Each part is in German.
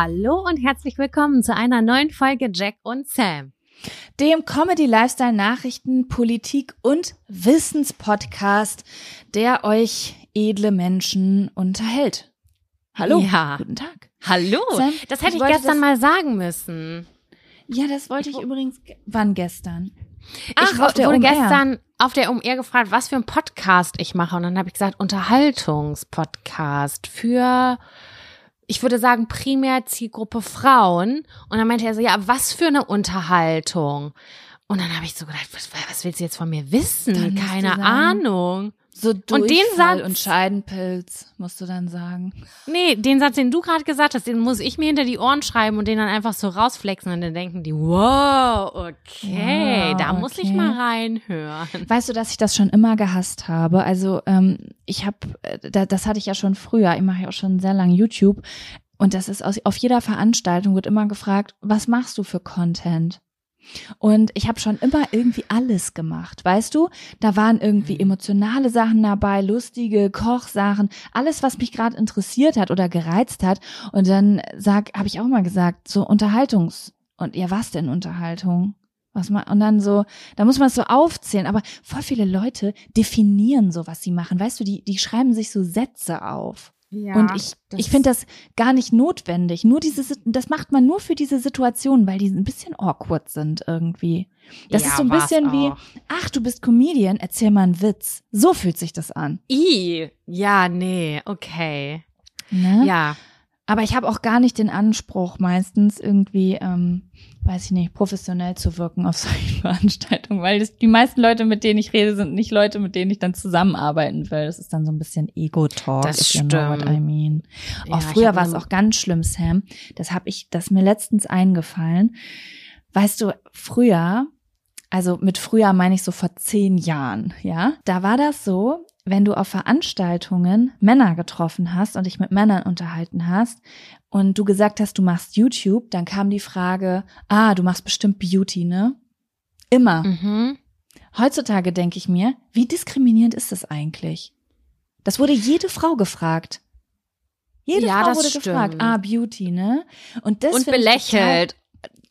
Hallo und herzlich willkommen zu einer neuen Folge Jack und Sam. Dem Comedy Lifestyle Nachrichten, Politik und Wissenspodcast, der euch edle Menschen unterhält. Hallo. Ja. Guten Tag. Hallo. Sam, das hätte ich ich, gestern mal sagen müssen. Ja, das wollte ich, übrigens. ge- Wann gestern? Ach, der wurde gestern auf der OMR gefragt, was für ein Podcast ich mache. Und dann habe ich gesagt, Unterhaltungspodcast für, ich würde sagen, primär Zielgruppe Frauen. Und dann meinte er so, ja, was für eine Unterhaltung? Und dann habe ich so gedacht, was, was willst du jetzt von mir wissen? Keine sagen- Ahnung. So den Durchfall Satz- und Scheidenpilz, musst du dann sagen. Nee, den Satz, den du gerade gesagt hast, den muss ich mir hinter die Ohren schreiben und den dann einfach so rausflexen und dann denken die, wow, okay, Ja, da muss ich okay. mal reinhören. Weißt du, dass ich das schon immer gehasst habe? Also ähm, ich habe, da, das hatte ich ja schon früher. Ich mache ja auch schon sehr lange YouTube und das ist aus, auf jeder Veranstaltung wird immer gefragt, was machst du für Content? Und ich habe schon immer irgendwie alles gemacht, weißt du? Da waren irgendwie Mhm. emotionale Sachen dabei, lustige Kochsachen, alles, was mich gerade interessiert hat oder gereizt hat. Und dann sag, habe ich auch mal gesagt, so Unterhaltungs und ja, was denn Unterhaltung? Was man, und dann so, da muss man es so aufzählen, aber voll viele Leute definieren so, was sie machen. Weißt du, die, die schreiben sich so Sätze auf. Ja, und ich, ich finde das gar nicht notwendig. Nur diese, das macht man nur für diese Situation, weil die ein bisschen awkward sind irgendwie. Das Ja, ist so ein bisschen wie, auch. ach, du bist Comedian, erzähl mal einen Witz. So fühlt sich das an. I, ja, nee, okay. Ne? Ja, Aber ich habe auch gar nicht den Anspruch, meistens irgendwie, ähm, weiß ich nicht, professionell zu wirken auf solchen Veranstaltungen, weil das, die meisten Leute, mit denen ich rede, sind nicht Leute, mit denen ich dann zusammenarbeiten will. Das ist dann so ein bisschen Ego-Talk. Das if you know what stimmt. I mean. Ja, Auch früher war es auch ganz schlimm, Sam. Das habe ich, das ist mir letztens eingefallen. Weißt du, früher, also mit früher meine ich so vor zehn Jahren, ja, da war das so, wenn du auf Veranstaltungen Männer getroffen hast und dich mit Männern unterhalten hast und du gesagt hast, du machst YouTube, dann kam die Frage, ah, du machst bestimmt Beauty, ne? Immer. mhm. Heutzutage denke ich mir, wie diskriminierend ist das eigentlich? Das wurde jede Frau gefragt. Jede Ja, Frau das wurde stimmt. gefragt, ah, Beauty, ne? Und das und belächelt.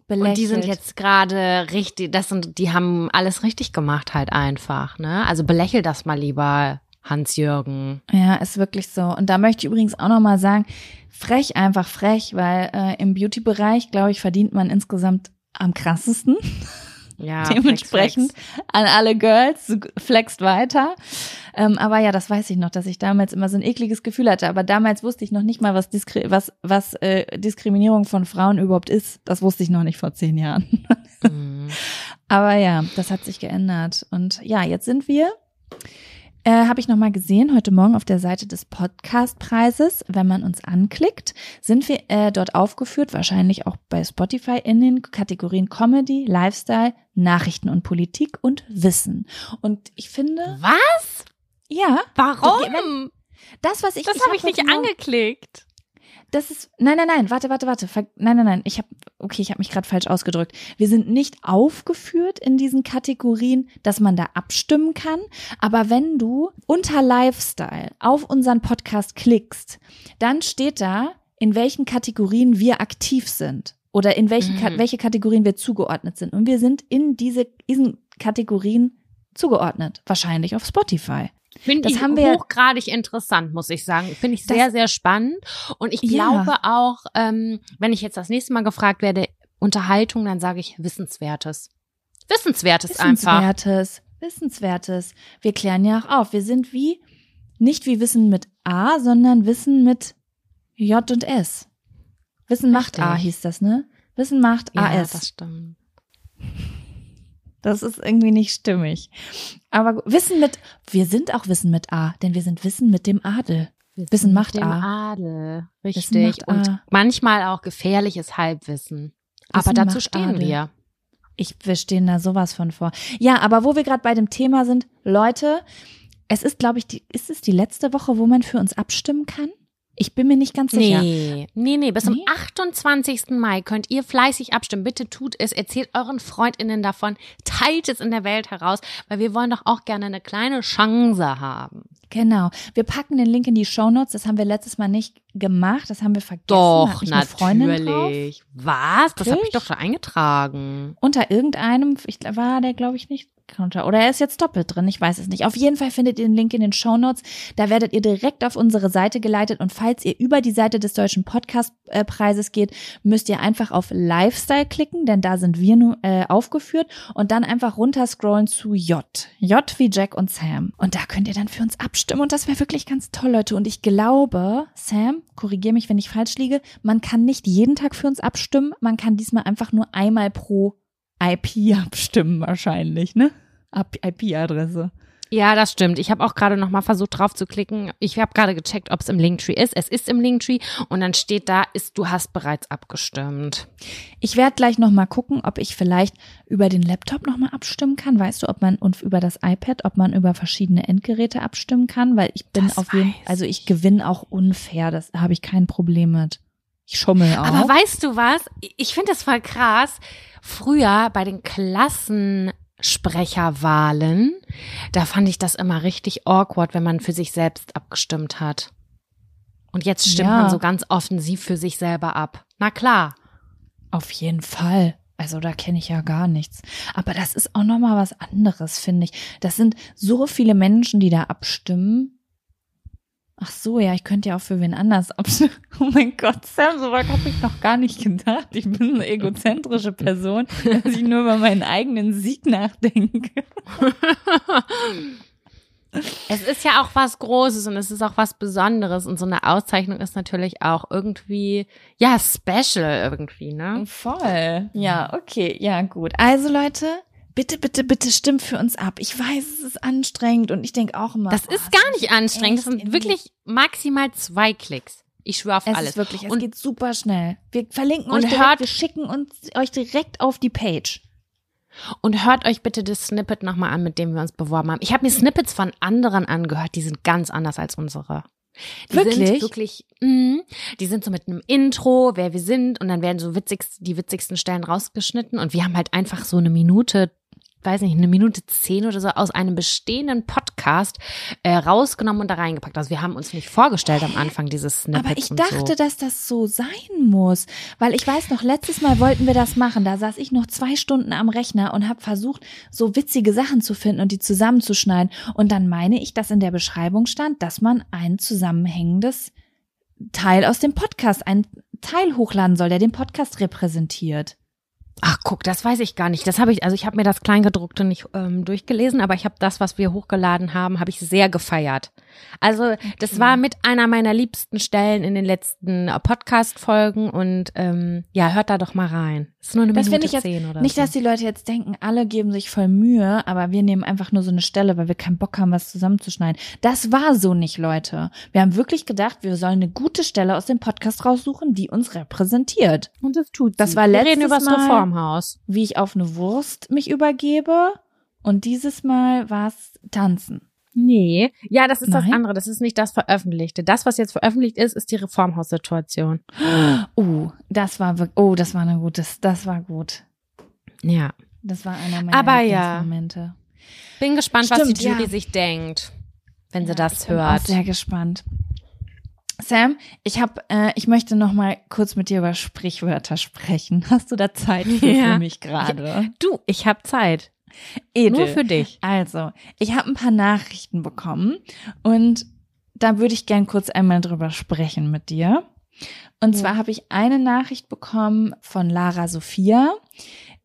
Belächelt. Und die sind jetzt gerade richtig, das sind, die haben alles richtig gemacht halt einfach, ne? Also belächel das mal lieber, Hans-Jürgen. Ja, ist wirklich so. Und da möchte ich übrigens auch nochmal sagen, frech, einfach frech, weil äh, im Beauty-Bereich, glaube ich, verdient man insgesamt am krassesten. Ja, Dementsprechend flex, flex. an alle Girls, flext weiter. Ähm, aber ja, das weiß ich noch, dass ich damals immer so ein ekliges Gefühl hatte. Aber damals wusste ich noch nicht mal, was, Diskri was, was äh, Diskriminierung von Frauen überhaupt ist. Das wusste ich noch nicht vor zehn Jahren. Mhm. Aber ja, das hat sich geändert. Und ja, jetzt sind wir, äh, habe ich nochmal gesehen, heute Morgen auf der Seite des Podcastpreises, wenn man uns anklickt, sind wir äh, dort aufgeführt, wahrscheinlich auch bei Spotify in den Kategorien Comedy, Lifestyle, Nachrichten und Politik und Wissen. Und ich finde, Was? ja, Warum? das, was ich Das habe hab ich nicht angeklickt. Das ist nein, nein, nein, warte, warte, warte. Nein, nein, nein. Ich habe okay, ich habe mich gerade falsch ausgedrückt. Wir sind nicht aufgeführt in diesen Kategorien, dass man da abstimmen kann, aber wenn du unter Lifestyle auf unseren Podcast klickst, dann steht da, in welchen Kategorien wir aktiv sind oder in welchen Mhm. welche Kategorien wir zugeordnet sind und wir sind in diese diesen Kategorien zugeordnet, wahrscheinlich auf Spotify. Finde Das ich haben wir- hochgradig interessant, muss ich sagen. Finde ich sehr, sehr spannend. Und ich Ja. glaube auch, ähm, wenn ich jetzt das nächste Mal gefragt werde, Unterhaltung, dann sage ich Wissenswertes. Wissenswertes einfach. Wissenswertes, Wissenswertes. Wir klären ja auch auf. Wir sind wie, nicht wie Wissen mit A, sondern Wissen mit J und S. Wissen macht A Richtig. hieß das, ne? Wissen macht Ja, AS. das stimmt. Das ist irgendwie nicht stimmig. Aber Wissen mit, wir sind auch Wissen mit A, denn wir sind Wissen mit dem Adel. Wissen macht mit dem A. Adel. Wissen Richtig. Und A. manchmal auch gefährliches Halbwissen. Aber Wissen dazu macht stehen Adel. wir. Ich, wir stehen da sowas von vor. Ja, aber wo wir gerade bei dem Thema sind, Leute, es ist, glaube ich, die, ist es die letzte Woche, wo man für uns abstimmen kann? Ich bin mir nicht ganz sicher. Nee, nee, nee. Bis Nee? zum 28. Mai könnt ihr fleißig abstimmen. Bitte tut es. Erzählt euren FreundInnen davon. Teilt es in der Welt heraus, weil wir wollen doch auch gerne eine kleine Chance haben. Genau. Wir packen den Link in die Shownotes. Das haben wir letztes Mal nicht gemacht. Das haben wir vergessen. Doch, drauf. natürlich. Was? Das habe ich doch schon eingetragen. Unter irgendeinem, ich, war der, glaube ich, nicht drunter. Oder er ist jetzt doppelt drin, ich weiß es nicht. Auf jeden Fall findet ihr den Link in den Shownotes. Da werdet ihr direkt auf unsere Seite geleitet. Und falls ihr über die Seite des Deutschen Podcastpreises geht, müsst ihr einfach auf Lifestyle klicken, denn da sind wir nun äh, aufgeführt. Und dann einfach runterscrollen zu J. J wie Jack und Sam. Und da könnt ihr dann für uns abstimmen. Und das wäre wirklich ganz toll, Leute. Und ich glaube, Sam, korrigier mich, wenn ich falsch liege, man kann nicht jeden Tag für uns abstimmen. Man kann diesmal einfach nur einmal pro IP abstimmen wahrscheinlich, ne? IP-Adresse. Ja, das stimmt. Ich habe auch gerade noch mal versucht drauf zu klicken. Ich habe gerade gecheckt, ob es im Linktree ist. Es ist im Linktree und dann steht da, ist du hast bereits abgestimmt. Ich werde gleich noch mal gucken, ob ich vielleicht über den Laptop noch mal abstimmen kann. Weißt du, ob man und über das iPad, ob man über verschiedene Endgeräte abstimmen kann, weil ich bin Das auf jeden, also ich gewinne auch unfair. Das habe ich kein Problem mit. Ich schummel auch. Aber weißt du was? Ich finde das voll krass. Früher bei den Klassensprecherwahlen, da fand ich das immer richtig awkward, wenn man für sich selbst abgestimmt hat. Und jetzt stimmt Ja. man so ganz offensiv für sich selber ab. Na klar. Auf jeden Fall. Also da kenne ich ja gar nichts. Aber das ist auch noch mal was anderes, finde ich. Das sind so viele Menschen, die da abstimmen. Ach so, ja, ich könnte ja auch für wen anders abstimmen. Oh mein Gott, Sam, so weit habe ich noch gar nicht gedacht. Ich bin eine egozentrische Person, dass ich nur über meinen eigenen Sieg nachdenke. Es ist ja auch was Großes und es ist auch was Besonderes und so eine Auszeichnung ist natürlich auch irgendwie, ja, special irgendwie, ne? Voll. Ja, okay, ja, gut. Also Leute, bitte, bitte, bitte stimmt für uns ab. Ich weiß, es ist anstrengend und ich denke auch immer. Das oh, ist gar nicht anstrengend. Das sind wirklich maximal zwei Klicks. Ich schwöre auf Es alles. ist wirklich, es und geht super schnell. Wir verlinken Und euch direkt, hört- wir schicken uns euch direkt auf die Page. Und hört euch bitte das Snippet nochmal an, mit dem wir uns beworben haben. Ich habe mir Snippets von anderen angehört, die sind ganz anders als unsere. Die Wirklich? sind wirklich, mh, die sind so mit einem Intro, wer wir sind, und dann werden so witzigst, die witzigsten Stellen rausgeschnitten. Und wir haben halt einfach so eine Minute, weiß nicht, eine Minute zehn oder so aus einem bestehenden Podcast äh, rausgenommen und da reingepackt. Also wir haben uns nicht vorgestellt am Anfang dieses Snippets Aber ich dachte, so. dass das so sein muss. Weil ich weiß noch, letztes Mal wollten wir das machen. Da saß ich noch zwei Stunden am Rechner und habe versucht, so witzige Sachen zu finden und die zusammenzuschneiden. Und dann meine ich, dass in der Beschreibung stand, dass man ein zusammenhängendes Teil aus dem Podcast, ein Teil hochladen soll, der den Podcast repräsentiert. Ach, guck, das weiß ich gar nicht. Das habe ich, also ich habe mir das Kleingedruckte nicht ähm, durchgelesen, aber ich habe das, was wir hochgeladen haben, habe ich sehr gefeiert. Also das war mit einer meiner liebsten Stellen in den letzten äh, Podcast-Folgen und ähm, ja, hört da doch mal rein. ist nur eine das Minute ich jetzt zehn oder Nicht, so. dass die Leute jetzt denken, alle geben sich voll Mühe, aber wir nehmen einfach nur so eine Stelle, weil wir keinen Bock haben, was zusammenzuschneiden. Das war so nicht, Leute. Wir haben wirklich gedacht, wir sollen eine gute Stelle aus dem Podcast raussuchen, die uns repräsentiert. Und das tut Das sie. war wir letztes reden über das Mal- Reformhaus. Wie ich auf eine Wurst mich übergebe. Und dieses Mal war es Tanzen. Nee, ja, das ist das Nein? andere. Das ist nicht das Veröffentlichte. Das, was jetzt veröffentlicht ist, ist die Reformhaussituation. Oh, das war wirklich, oh, das war eine gutes, das war gut. Ja. Das war einer meiner Aber ja. Lieblingsmomente. Bin gespannt, was Stimmt, die Jury ja. sich denkt, wenn sie Ja, das ich bin auch hört. sehr gespannt. Sam, ich habe, äh, ich möchte noch mal kurz mit dir über Sprichwörter sprechen. Hast du da Zeit für, Ja. für mich gerade? Du, ich habe Zeit. Edel. Nur für dich. Also, ich habe ein paar Nachrichten bekommen und da würde ich gern kurz einmal drüber sprechen mit dir. Und Ja. zwar habe ich eine Nachricht bekommen von Lara Sophia,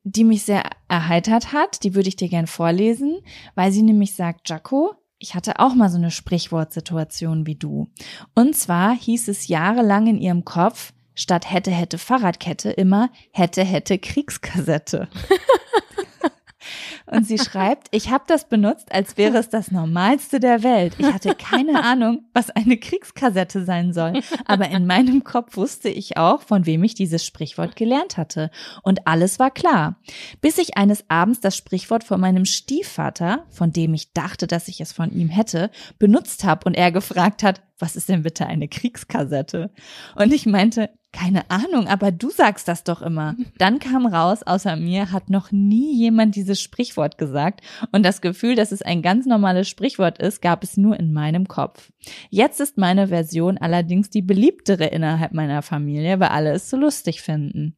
die mich sehr erheitert hat. Die würde ich dir gern vorlesen, weil sie nämlich sagt, Jaco, ich hatte auch mal so eine Sprichwortsituation wie du. Und zwar hieß es jahrelang in ihrem Kopf, statt hätte, hätte Fahrradkette immer hätte, hätte Kriegskassette. Und sie schreibt, ich habe das benutzt, als wäre es das Normalste der Welt. Ich hatte keine Ahnung, was eine Kriegskassette sein soll. Aber in meinem Kopf wusste ich auch, von wem ich dieses Sprichwort gelernt hatte. Und alles war klar. Bis ich eines Abends das Sprichwort von meinem Stiefvater, von dem ich dachte, dass ich es von ihm hätte, benutzt habe und er gefragt hat, was ist denn bitte eine Kriegskassette? Und ich meinte, keine Ahnung, aber du sagst das doch immer. Dann kam raus, außer mir hat noch nie jemand dieses Sprichwort gesagt und das Gefühl, dass es ein ganz normales Sprichwort ist, gab es nur in meinem Kopf. Jetzt ist meine Version allerdings die beliebtere innerhalb meiner Familie, weil alle es so lustig finden.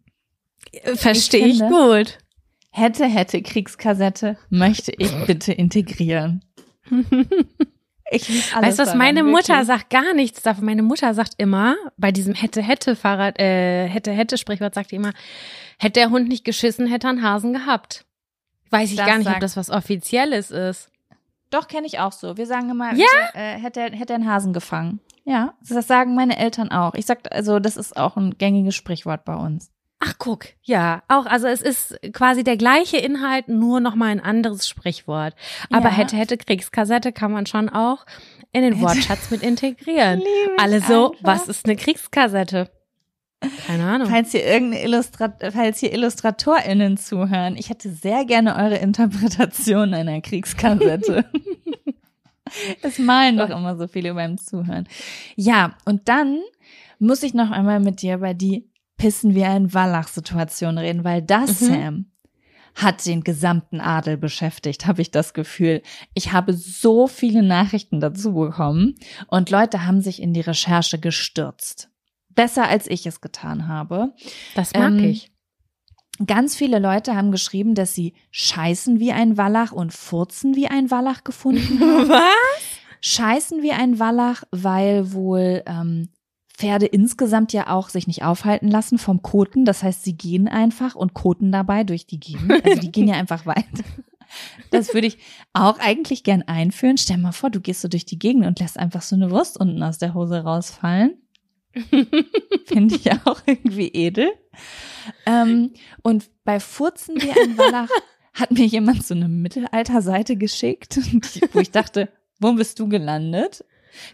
Verstehe ich, finde- gut. Hätte, hätte Kriegskassette, möchte ich bitte integrieren. Ich weißt du, was meine wirklich. Mutter sagt gar nichts davon. Meine Mutter sagt immer, bei diesem hätte, hätte Fahrrad, äh, hätte, hätte Sprichwort sagt die immer, hätte der Hund nicht geschissen, hätte er einen Hasen gehabt. Weiß ich Das gar nicht, ob sagt- das was Offizielles ist. Doch, kenne ich auch so. Wir sagen immer, Ja? hätte, äh, hätte, hätte einen Hasen gefangen. Ja, das sagen meine Eltern auch. Ich sag, also das ist auch ein gängiges Sprichwort bei uns. Ach, guck. Ja, auch, also es ist quasi der gleiche Inhalt, nur nochmal ein anderes Sprichwort. Aber Ja. hätte, hätte Kriegskassette kann man schon auch in den Wortschatz mit integrieren. Alle so, einfach. was ist eine Kriegskassette? Keine Ahnung. Falls hier irgendeine Illustrat falls hier IllustratorInnen zuhören, ich hätte sehr gerne eure Interpretation einer Kriegskassette. es malen doch immer so viele beim Zuhören. Ja, und dann muss ich noch einmal mit dir über die Pissen wie ein Wallach-Situation reden, weil das, Mhm. Sam, hat den gesamten Adel beschäftigt, habe ich das Gefühl. Ich habe so viele Nachrichten dazu bekommen und Leute haben sich in die Recherche gestürzt. Besser als ich es getan habe. Das mag Ähm, ich. Ganz viele Leute haben geschrieben, dass sie scheißen wie ein Wallach und furzen wie ein Wallach gefunden haben. Was? scheißen wie ein Wallach, weil wohl ähm, Pferde insgesamt ja auch sich nicht aufhalten lassen vom Koten. Das heißt, sie gehen einfach und koten dabei durch die Gegend. Also die gehen ja einfach weiter. Das würde ich auch eigentlich gern einführen. Stell mal vor, du gehst so durch die Gegend und lässt einfach so eine Wurst unten aus der Hose rausfallen. Finde ich auch irgendwie edel. Ähm, und bei Furzen wie ein Wallach hat mir jemand so eine Mittelalterseite geschickt, wo ich dachte, wo bist du gelandet?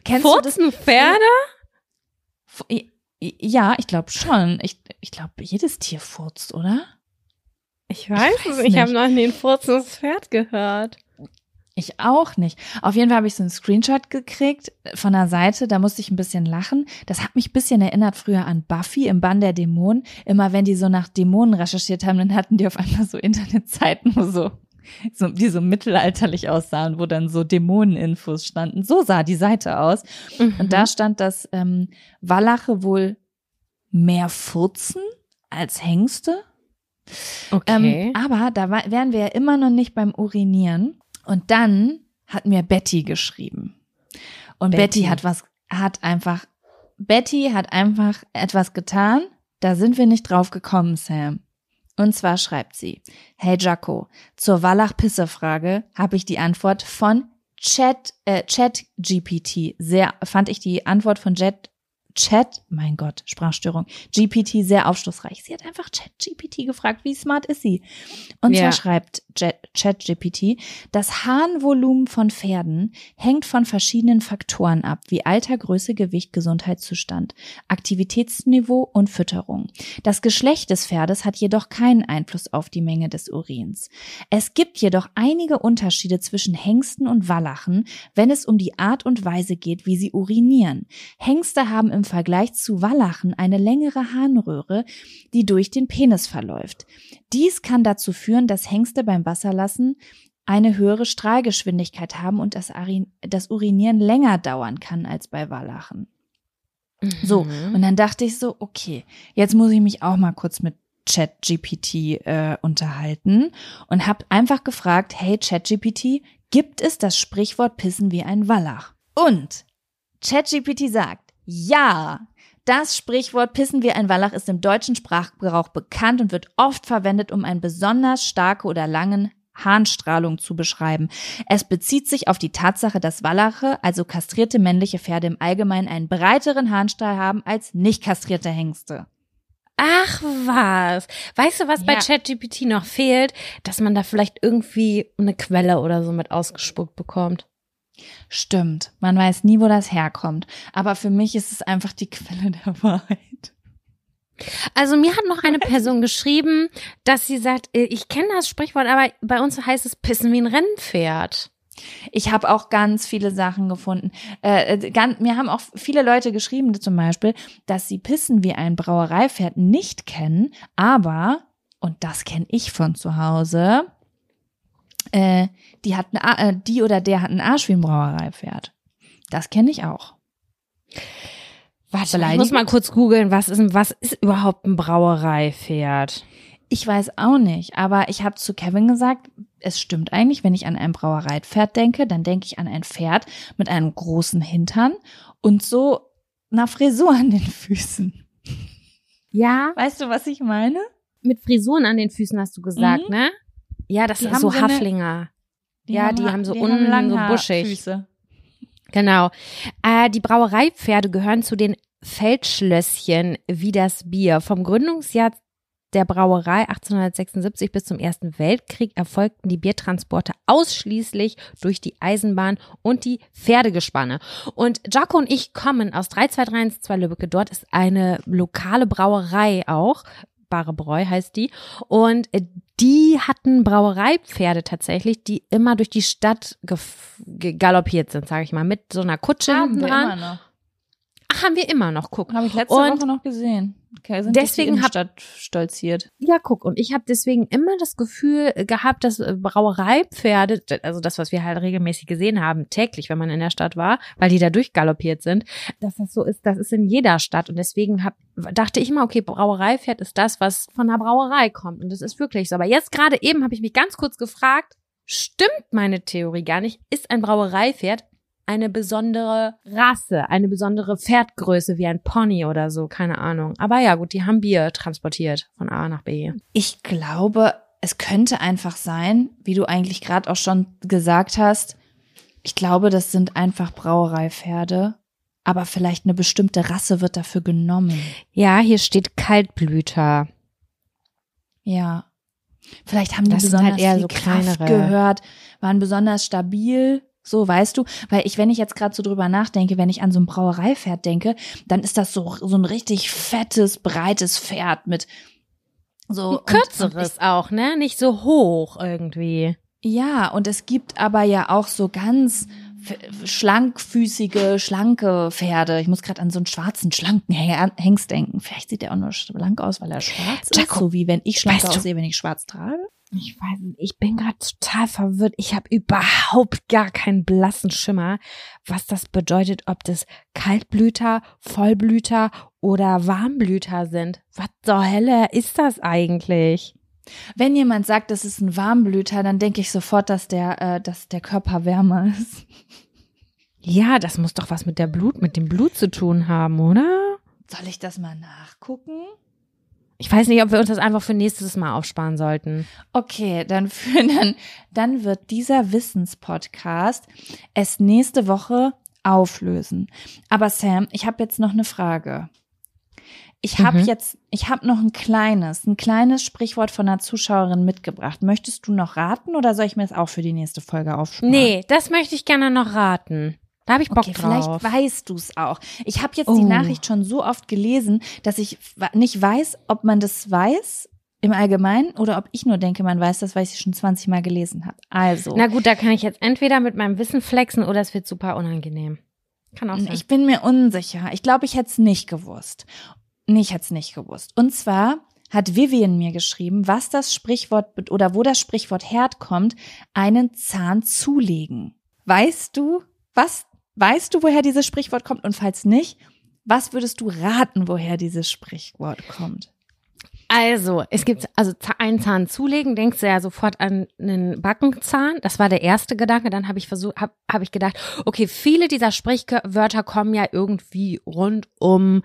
Kennst du das? Furzen Pferde? Ja, ich glaube schon. Ich, ich glaube, jedes Tier furzt, oder? Ich weiß, weiß es. Ich habe nicht. noch nie ein furzendes Pferd gehört. Ich auch nicht. Auf jeden Fall habe ich so einen Screenshot gekriegt von der Seite, da musste ich ein bisschen lachen. Das hat mich ein bisschen erinnert früher an Buffy im Bann der Dämonen. Immer wenn die so nach Dämonen recherchiert haben, dann hatten die auf einmal so Internetseiten, wo so, so die so mittelalterlich aussahen, wo dann so Dämoneninfos standen. So sah die Seite aus. Mhm. Und da stand, dass ähm, Wallache wohl mehr furzen als Hengste. okay. Ähm, aber da war, wären wir ja immer noch nicht beim Urinieren. Und dann hat mir Betty geschrieben. Und Betty, Betty. hat was, hat einfach, Betty hat einfach etwas getan. Da sind wir nicht drauf gekommen, Sam. Und zwar schreibt sie, Hey Jaco, zur Wallach-Pisse-Frage habe ich die Antwort von Chat, äh, Chat GPT. Sehr, fand ich die Antwort von Chat, Chat, mein Gott, Sprachstörung, GPT sehr aufschlussreich. Sie hat einfach Chat GPT gefragt, wie smart ist sie? Und Ja. zwar schreibt Chat GPT, das Harnvolumen von Pferden hängt von verschiedenen Faktoren ab, wie Alter, Größe, Gewicht, Gesundheitszustand, Aktivitätsniveau und Fütterung. Das Geschlecht des Pferdes hat jedoch keinen Einfluss auf die Menge des Urins. Es gibt jedoch einige Unterschiede zwischen Hengsten und Wallachen, wenn es um die Art und Weise geht, wie sie urinieren. Hengste haben im Vergleich zu Wallachen eine längere Harnröhre, die durch den Penis verläuft. Dies kann dazu führen, dass Hengste beim Wasserlassen eine höhere Strahlgeschwindigkeit haben und das, das Urinieren länger dauern kann als bei Wallachen. So, Mhm. und dann dachte ich so, okay, jetzt muss ich mich auch mal kurz mit ChatGPT äh, unterhalten und habe einfach gefragt, hey ChatGPT, gibt es das Sprichwort Pissen wie ein Wallach? Und ChatGPT sagt, ja, das Sprichwort Pissen wie ein Wallach ist im deutschen Sprachgebrauch bekannt und wird oft verwendet, um einen besonders starke oder langen Harnstrahlung zu beschreiben. Es bezieht sich auf die Tatsache, dass Wallache, also kastrierte männliche Pferde im Allgemeinen, einen breiteren Harnstrahl haben als nicht kastrierte Hengste. Ach was. Weißt du, was bei Ja. ChatGPT noch fehlt? Dass man da vielleicht irgendwie eine Quelle oder so mit ausgespuckt bekommt. Stimmt, man weiß nie, wo das herkommt. Aber für mich ist es einfach die Quelle der Wahrheit. Also mir hat noch eine Person geschrieben, dass sie sagt, äh, ich kenne das Sprichwort, aber bei uns heißt es pissen wie ein Rennpferd. Ich habe auch ganz viele Sachen gefunden. Äh, äh, ganz, mir haben auch viele Leute geschrieben, zum Beispiel, dass sie Pissen wie ein Brauereipferd nicht kennen, aber, und das kenne ich von zu Hause, äh, die, hat eine, äh, die oder der hat einen Arsch wie ein Brauereipferd. Das kenne ich auch. Warte, ich muss mal kurz googeln, was ist, was ist überhaupt ein Brauereipferd? Ich weiß auch nicht, aber ich habe zu Kevin gesagt, es stimmt eigentlich, wenn ich an ein Brauereipferd denke, dann denke ich an ein Pferd mit einem großen Hintern und so einer Frisur an den Füßen. Ja, Weißt du, was ich meine? mit Frisuren an den Füßen hast du gesagt, Mhm. ne? Ja, das Die haben so so Haflinger. Ja, die Ha- haben so unten so buschig. Füße. Genau. Äh, die Brauereipferde gehören zu den Feldschlösschen wie das Bier. Vom Gründungsjahr der Brauerei 1876 bis zum Ersten Weltkrieg erfolgten die Biertransporte ausschließlich durch die Eisenbahn und die Pferdegespanne. Und Jaco und ich kommen aus 3232 Lübbecke. Dort ist eine lokale Brauerei auch. Barebräu heißt die. Und äh, die hatten Brauereipferde tatsächlich, die immer durch die Stadt galoppiert sind, sage ich mal, mit so einer Kutsche Haben hinten dran. Ach, haben wir immer noch, guck. Habe ich letzte Und Woche noch gesehen. Okay, sind deswegen Stadt stolziert. Ja, guck, und ich habe deswegen immer das Gefühl gehabt, dass äh, Brauereipferde, also das, was wir halt regelmäßig gesehen haben, täglich, wenn man in der Stadt war, weil die da durchgaloppiert sind, dass das so ist, das ist in jeder Stadt. Und deswegen hab, dachte ich immer, okay, Brauereipferd ist das, was von der Brauerei kommt. Und das ist wirklich so. Aber jetzt gerade eben habe ich mich ganz kurz gefragt, stimmt meine Theorie gar nicht? Ist ein Brauereipferd eine besondere Rasse, eine besondere Pferdgröße wie ein Pony oder so, keine Ahnung. Aber ja, gut, die haben Bier transportiert von A nach B. Ich glaube, es könnte einfach sein, wie du eigentlich gerade auch schon gesagt hast. Ich glaube, das sind einfach Brauereipferde. Aber vielleicht eine bestimmte Rasse wird dafür genommen. Ja, hier steht Kaltblüter. Ja. Vielleicht haben die Das sind besonders halt eher viel so Kraft kleinere. gehört, waren besonders stabil. So, weißt du, weil ich, wenn ich jetzt gerade so drüber nachdenke, wenn ich an so ein Brauereipferd denke, dann ist das so, so ein richtig fettes, breites Pferd mit so. Ein kürzeres auch, ne? Nicht so hoch irgendwie. Ja, und es gibt aber ja auch so ganz schlankfüßige, schlanke Pferde. Ich muss gerade an so einen schwarzen, schlanken He- Hengst denken. Vielleicht sieht er auch nur schlank aus, weil er schwarz ist. Jakob, So wie wenn ich schlank weißt du- aussehe, wenn ich schwarz trage. Ich weiß nicht, ich bin gerade total verwirrt. Ich habe überhaupt gar keinen blassen Schimmer, was das bedeutet, ob das Kaltblüter, Vollblüter oder Warmblüter sind. Was zur Hölle ist das eigentlich? Wenn jemand sagt, das ist ein Warmblüter, dann denke ich sofort, dass der, äh, dass der Körper wärmer ist. Ja, das muss doch was mit der Blut, mit dem Blut zu tun haben, oder? Soll ich das mal nachgucken? Ich weiß nicht, ob wir uns das einfach für nächstes Mal aufsparen sollten. Okay, dann, für, dann, dann wird dieser Wissenspodcast es nächste Woche auflösen. Aber Sam, ich habe jetzt noch eine Frage. Ich habe Mhm. jetzt, ich habe noch ein kleines, ein kleines Sprichwort von einer Zuschauerin mitgebracht. Möchtest du noch raten oder soll ich mir das auch für die nächste Folge aufsparen? Nee, das möchte ich gerne noch raten. Da habe ich Bock Okay, drauf. vielleicht weißt du es auch. Ich habe jetzt Oh. die Nachricht schon so oft gelesen, dass ich nicht weiß, ob man das weiß im Allgemeinen oder ob ich nur denke, man weiß das, weil ich es schon 20 Mal gelesen habe. Also, Na gut, da kann ich jetzt entweder mit meinem Wissen flexen oder es wird super unangenehm. Kann auch sein. ich bin mir unsicher. Ich glaube, ich hätte es nicht gewusst. Nee, ich hätte es nicht gewusst. Und zwar hat Vivian mir geschrieben, was das Sprichwort oder wo das Sprichwort herkommt, einen Zahn zulegen. Weißt du, was, weißt du, woher dieses Sprichwort kommt? Und falls nicht, was würdest du raten, woher dieses Sprichwort kommt? Also, es gibt also einen Zahn zulegen, denkst du ja sofort an einen Backenzahn. Das war der erste Gedanke. Dann habe ich versucht, habe hab ich gedacht, okay, viele dieser Sprichwörter kommen ja irgendwie rund um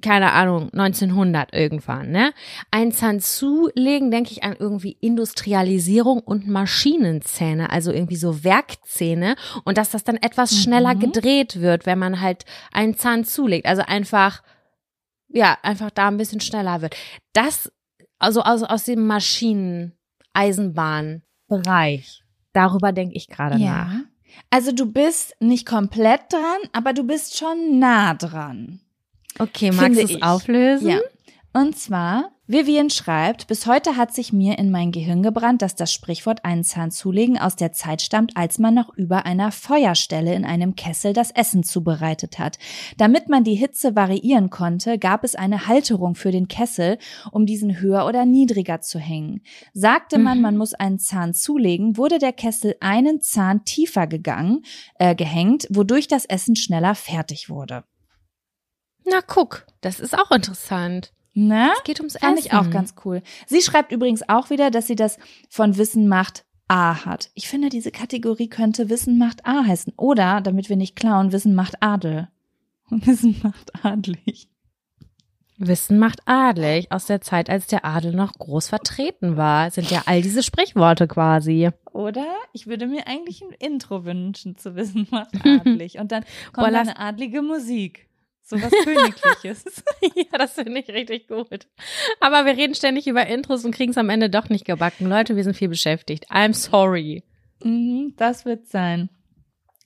keine Ahnung, 1900 irgendwann, ne? Ein Zahn zulegen, denke ich an irgendwie Industrialisierung und Maschinenzähne, also irgendwie so Werkzähne und dass das dann etwas schneller Mhm. gedreht wird, wenn man halt einen Zahn zulegt. Also einfach, ja, einfach da ein bisschen schneller wird. Das, also aus, aus dem Maschinen-Eisenbahn-Bereich. Darüber denke ich gerade nach. Also du bist nicht komplett dran, aber du bist schon nah dran. Okay, magst du es auflösen? Ja. Und zwar, Vivian schreibt, bis heute hat sich mir in mein Gehirn gebrannt, dass das Sprichwort einen Zahn zulegen aus der Zeit stammt, als man noch über einer Feuerstelle in einem Kessel das Essen zubereitet hat. Damit man die Hitze variieren konnte, gab es eine Halterung für den Kessel, um diesen höher oder niedriger zu hängen. Sagte man, Mhm. man muss einen Zahn zulegen, wurde der Kessel einen Zahn tiefer gegangen, äh, gehängt, wodurch das Essen schneller fertig wurde. Na guck, das ist auch interessant. Ne? Es geht ums Fand Essen. ich auch ganz cool. Sie schreibt übrigens auch wieder, dass sie das von Wissen macht A hat. Ich finde, diese Kategorie könnte Wissen macht A heißen. Oder, damit wir nicht klauen, Wissen macht Adel. Wissen macht adlig. Wissen macht adelig. Aus der Zeit, als der Adel noch groß vertreten war, sind ja all diese Sprichworte quasi. Oder? Ich würde mir eigentlich ein Intro wünschen zu Wissen macht adlig. Und dann kommt Boah, eine adlige Musik. So was Königliches. ja, das finde ich richtig gut. Aber wir reden ständig über Intros und kriegen es am Ende doch nicht gebacken. Leute, wir sind viel beschäftigt. I'm sorry. mhm, das wird sein.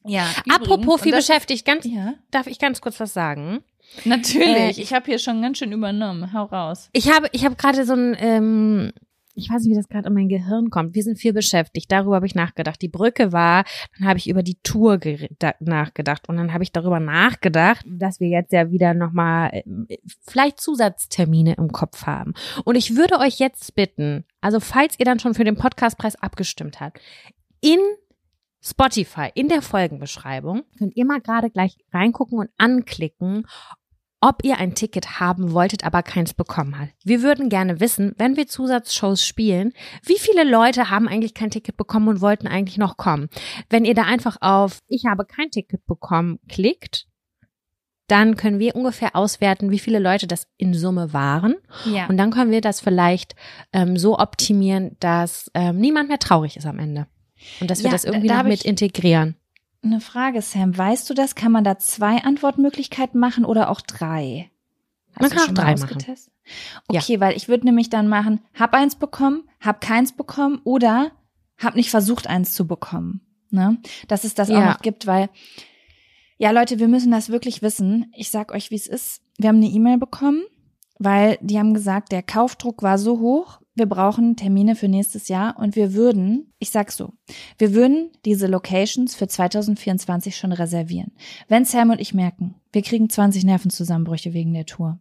Ja. Apropos übrigens, viel und das- beschäftigt, ganz, Ja, darf ich ganz kurz was sagen? natürlich. Äh, ich habe hier schon ganz schön übernommen. Hau raus. Ich habe, ich habe gerade so ein, ähm, ich weiß nicht, wie das gerade in mein Gehirn kommt. Wir sind viel beschäftigt. Darüber habe ich nachgedacht. Die Brücke war, dann habe ich über die Tour nachgedacht und dann habe ich darüber nachgedacht, dass wir jetzt ja wieder nochmal ähm, vielleicht Zusatztermine im Kopf haben. Und ich würde euch jetzt bitten, also falls ihr dann schon für den Podcastpreis abgestimmt habt, in Spotify, in der Folgenbeschreibung, könnt ihr mal gerade gleich reingucken und anklicken, ob ihr ein Ticket haben wolltet, aber keins bekommen habt. Wir würden gerne wissen, wenn wir Zusatzshows spielen, wie viele Leute haben eigentlich kein Ticket bekommen und wollten eigentlich noch kommen. Wenn ihr da einfach auf Ich habe kein Ticket bekommen klickt, dann können wir ungefähr auswerten, wie viele Leute das in Summe waren. Ja. Und dann können wir das vielleicht ähm, so optimieren, dass ähm, niemand mehr traurig ist am Ende. Und dass wir Ja, das irgendwie da- noch mit ich- integrieren. Eine Frage, Sam. Weißt du das? Kann man da zwei Antwortmöglichkeiten machen oder auch drei? Hast Man kann auch drei machen. Okay, weil ich würde nämlich dann machen, hab eins bekommen, hab keins bekommen oder hab nicht versucht, eins zu bekommen. Ne? Dass es das auch Ja. noch gibt, weil, ja Leute, wir müssen das wirklich wissen. Ich sag euch, wie es ist. Wir haben eine E-Mail bekommen, weil die haben gesagt, der Kaufdruck war so hoch, wir brauchen Termine für nächstes Jahr und wir würden, ich sag's so, wir würden diese Locations für 2024 schon reservieren. Wenn Sam und ich merken, wir kriegen 20 Nervenzusammenbrüche wegen der Tour,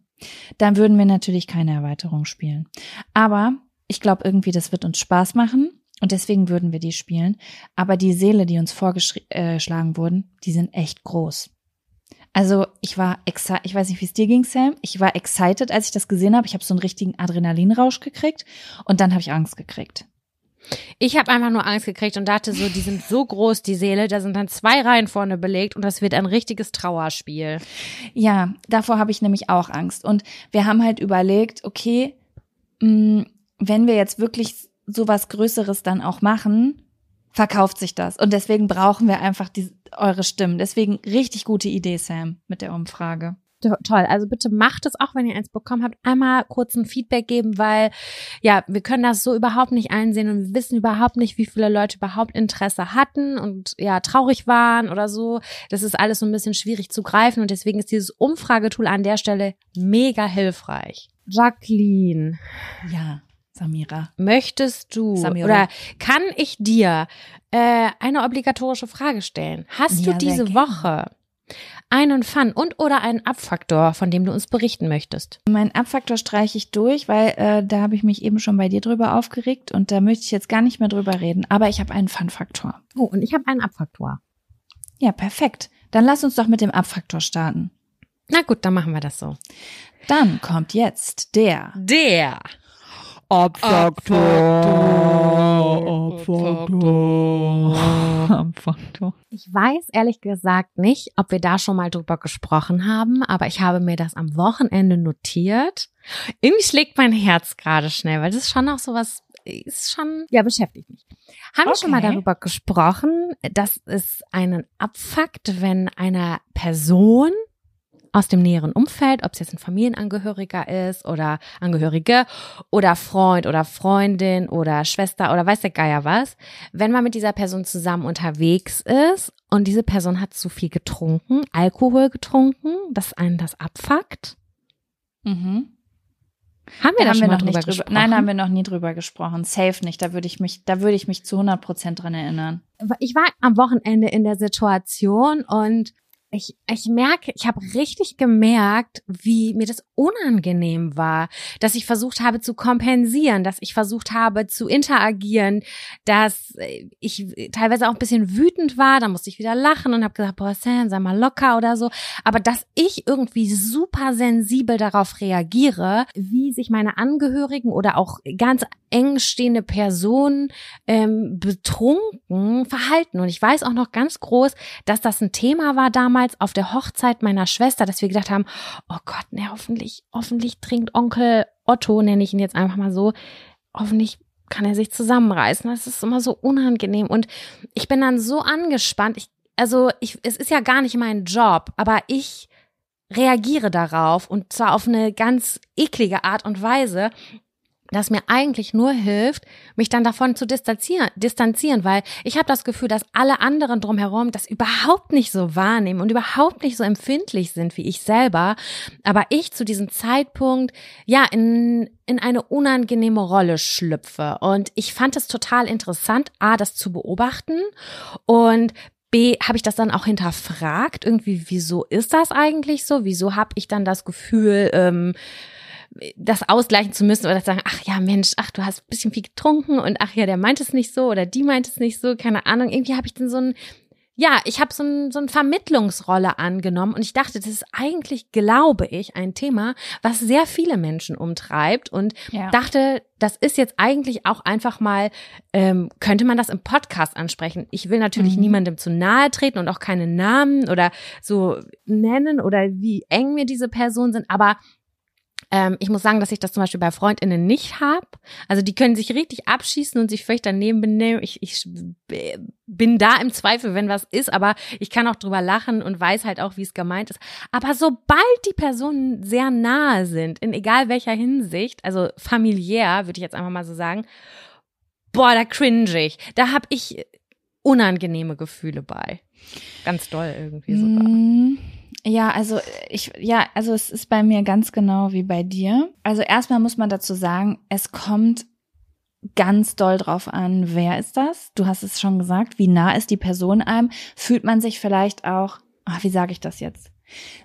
dann würden wir natürlich keine Erweiterung spielen. Aber ich glaube irgendwie, das wird uns Spaß machen und deswegen würden wir die spielen. Aber die Seele, die uns vorgeschlagen wurden, die sind echt groß. Also ich war excited, ich weiß nicht, wie es dir ging, Sam. Ich war excited, als ich das gesehen habe. Ich habe so einen richtigen Adrenalinrausch gekriegt und dann habe ich Angst gekriegt. Ich habe einfach nur Angst gekriegt und dachte so, die sind so groß, die Seele, da sind dann zwei Reihen vorne belegt und das wird ein richtiges Trauerspiel. Ja, davor habe ich nämlich auch Angst. Und wir haben halt überlegt, okay, mh, wenn wir jetzt wirklich sowas Größeres dann auch machen, verkauft sich das. Und deswegen brauchen wir einfach die, eure Stimmen. Deswegen richtig gute Idee, Sam, mit der Umfrage toll. Also bitte macht es auch, wenn ihr eins bekommen habt, einmal kurz ein Feedback geben, weil ja, wir können das so überhaupt nicht einsehen und wir wissen überhaupt nicht, wie viele Leute überhaupt Interesse hatten und ja, traurig waren oder so. Das ist alles so ein bisschen schwierig zu greifen und deswegen ist dieses Umfragetool an der Stelle mega hilfreich. Jacqueline. Ja. Samira. Möchtest du Samira. oder kann ich dir äh, eine obligatorische Frage stellen? Hast ja, du diese Woche einen Fun und oder einen Abfaktor, von dem du uns berichten möchtest? Mein Abfaktor streiche ich durch, weil äh, da habe ich mich eben schon bei dir drüber aufgeregt und da möchte ich jetzt gar nicht mehr drüber reden. Aber ich habe einen Fun-Faktor. Oh, und ich habe einen Abfaktor. Ja, perfekt. Dann lass uns doch mit dem Abfaktor starten. Na gut, dann machen wir das so. Dann kommt jetzt der. Der. Abfaktor. Abfaktor. Abfaktor. Ich weiß ehrlich gesagt nicht, ob wir da schon mal drüber gesprochen haben, aber ich habe mir das am Wochenende notiert. Irgendwie schlägt mein Herz gerade schnell, weil das ist schon auch sowas, ist schon, ja, beschäftigt mich. Haben okay. wir schon mal darüber gesprochen, dass es einen abfuckt, wenn einer Person aus dem näheren Umfeld, ob es jetzt ein Familienangehöriger ist oder Angehörige oder Freund oder Freundin oder Schwester oder weiß der Geier was, wenn man mit dieser Person zusammen unterwegs ist und diese Person hat zu viel getrunken, Alkohol getrunken, dass einen das abfuckt. Mhm. Haben wir da, haben wir noch nicht drüber, Nein, haben wir noch nie drüber gesprochen. Safe nicht. Da würde ich mich, da würde ich mich zu 100 Prozent dran erinnern. Ich war am Wochenende in der Situation und ich, ich merke, ich habe richtig gemerkt, wie mir das unangenehm war, dass ich versucht habe zu kompensieren, dass ich versucht habe zu interagieren, dass ich teilweise auch ein bisschen wütend war, da musste ich wieder lachen und habe gesagt, boah Sam, sei mal locker oder so, aber dass ich irgendwie super sensibel darauf reagiere, wie sich meine Angehörigen oder auch ganz eng stehende Personen ähm, betrunken verhalten und ich weiß auch noch ganz groß, dass das ein Thema war damals damals auf der Hochzeit meiner Schwester, dass wir gedacht haben, oh Gott, ne, hoffentlich, hoffentlich trinkt Onkel Otto, nenne ich ihn jetzt einfach mal so, hoffentlich kann er sich zusammenreißen. Das ist immer so unangenehm und ich bin dann so angespannt. Ich, also ich, es ist ja gar nicht mein Job, aber ich reagiere darauf und zwar auf eine ganz eklige Art und Weise das mir eigentlich nur hilft, mich dann davon zu distanzieren, distanzieren weil ich habe das Gefühl, dass alle anderen drumherum das überhaupt nicht so wahrnehmen und überhaupt nicht so empfindlich sind wie ich selber, aber ich zu diesem Zeitpunkt ja in in eine unangenehme Rolle schlüpfe und ich fand es total interessant, a das zu beobachten und B, habe ich das dann auch hinterfragt, irgendwie, wieso ist das eigentlich so? Wieso habe ich dann das Gefühl, ähm, das ausgleichen zu müssen oder sagen, ach ja, Mensch, ach, du hast ein bisschen viel getrunken und ach ja, der meint es nicht so oder die meint es nicht so, keine Ahnung. Irgendwie habe ich dann so ein, ja, ich habe so, ein, so eine Vermittlungsrolle angenommen und ich dachte, das ist eigentlich, glaube ich, ein Thema, was sehr viele Menschen umtreibt und ja. dachte, das ist jetzt eigentlich auch einfach mal, ähm, könnte man das im Podcast ansprechen. Ich will natürlich mhm. niemandem zu nahe treten und auch keine Namen oder so nennen oder wie eng mir diese Personen sind, aber ähm, ich muss sagen, dass ich das zum Beispiel bei Freundinnen nicht habe. Also die können sich richtig abschießen und sich völlig daneben benehmen. Ich, ich bin da im Zweifel, wenn was ist, aber ich kann auch drüber lachen und weiß halt auch, wie es gemeint ist. Aber sobald die Personen sehr nahe sind, in egal welcher Hinsicht, also familiär, würde ich jetzt einfach mal so sagen, boah, da cringe ich. Da habe ich unangenehme Gefühle bei. Ganz doll irgendwie sogar. Mm. Ja, also ich, ja, also es ist bei mir ganz genau wie bei dir. Also erstmal muss man dazu sagen, es kommt ganz doll drauf an, wer ist das? Du hast es schon gesagt, wie nah ist die Person einem? Fühlt man sich vielleicht auch, ach, wie sage ich das jetzt?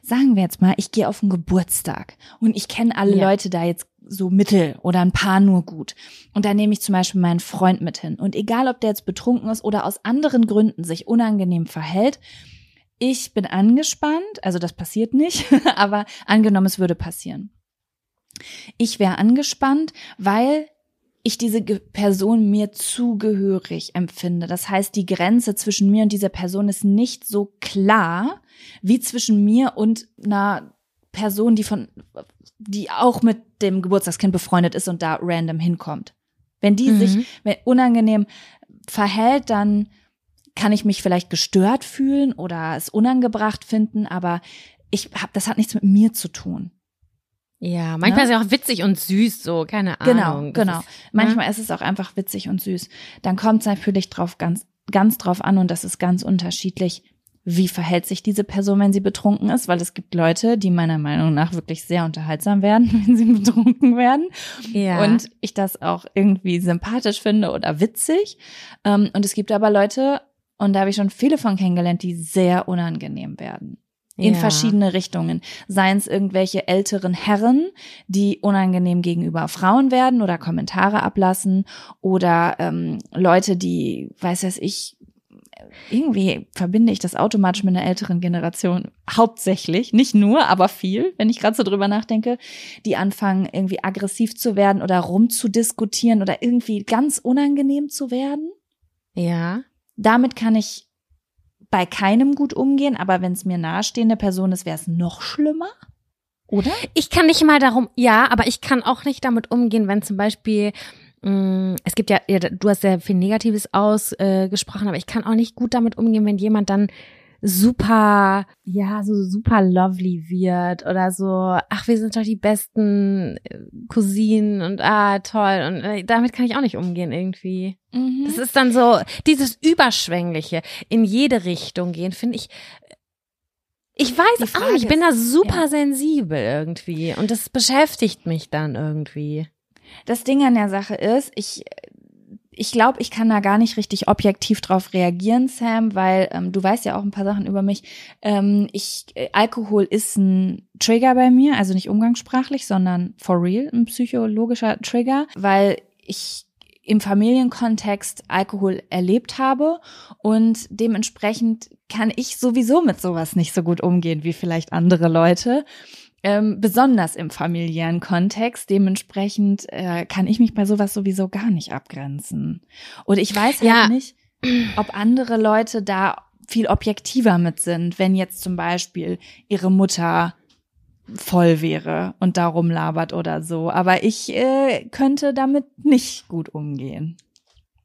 Sagen wir jetzt mal, ich gehe auf einen Geburtstag und ich kenne alle ja. Leute da jetzt so mittel oder ein paar nur gut. Und da nehme ich zum Beispiel meinen Freund mit hin. Und egal, ob der jetzt betrunken ist oder aus anderen Gründen sich unangenehm verhält, ich bin angespannt, also das passiert nicht, aber angenommen, es würde passieren. Ich wäre angespannt, weil ich diese Person mir zugehörig empfinde. Das heißt, die Grenze zwischen mir und dieser Person ist nicht so klar wie zwischen mir und einer Person, die von, die auch mit dem Geburtstagskind befreundet ist und da random hinkommt. Wenn die mhm. sich unangenehm verhält, dann kann ich mich vielleicht gestört fühlen oder es unangebracht finden, aber ich hab, das hat nichts mit mir zu tun. Ja, manchmal ne? ist es auch witzig und süß, so, keine genau, Ahnung. Genau, genau. Ne? Manchmal ist es auch einfach witzig und süß. Dann kommt es natürlich drauf ganz, ganz drauf an und das ist ganz unterschiedlich. Wie verhält sich diese Person, wenn sie betrunken ist? Weil es gibt Leute, die meiner Meinung nach wirklich sehr unterhaltsam werden, wenn sie betrunken werden. Ja. Und ich das auch irgendwie sympathisch finde oder witzig. Ähm, und es gibt aber Leute, und da habe ich schon viele von kennengelernt, die sehr unangenehm werden in ja. verschiedene Richtungen. Seien es irgendwelche älteren Herren, die unangenehm gegenüber Frauen werden oder Kommentare ablassen oder ähm, Leute, die, weiß es ich, irgendwie verbinde ich das automatisch mit einer älteren Generation hauptsächlich, nicht nur, aber viel, wenn ich gerade so drüber nachdenke, die anfangen irgendwie aggressiv zu werden oder rumzudiskutieren oder irgendwie ganz unangenehm zu werden. Ja. Damit kann ich bei keinem gut umgehen, aber wenn es mir nahestehende Person ist, wäre es noch schlimmer. Oder? Ich kann nicht mal darum, ja, aber ich kann auch nicht damit umgehen, wenn zum Beispiel mm, es gibt ja, ja, du hast sehr viel Negatives ausgesprochen, äh, aber ich kann auch nicht gut damit umgehen, wenn jemand dann super, ja, so super lovely wird oder so, ach, wir sind doch die besten äh, Cousinen und ah, toll. Und äh, damit kann ich auch nicht umgehen irgendwie. Mhm. Das ist dann so, dieses Überschwängliche in jede Richtung gehen, finde ich. Ich weiß auch nicht, ich bin da super ja. sensibel irgendwie und das beschäftigt mich dann irgendwie. Das Ding an der Sache ist, ich ich glaube, ich kann da gar nicht richtig objektiv drauf reagieren, Sam, weil ähm, du weißt ja auch ein paar Sachen über mich. Ähm, ich äh, Alkohol ist ein Trigger bei mir, also nicht umgangssprachlich, sondern for real ein psychologischer Trigger, weil ich im Familienkontext Alkohol erlebt habe und dementsprechend kann ich sowieso mit sowas nicht so gut umgehen wie vielleicht andere Leute ähm, besonders im familiären Kontext. Dementsprechend äh, kann ich mich bei sowas sowieso gar nicht abgrenzen. Und ich weiß halt ja. nicht, ob andere Leute da viel objektiver mit sind, wenn jetzt zum Beispiel ihre Mutter voll wäre und darum labert oder so. Aber ich äh, könnte damit nicht gut umgehen.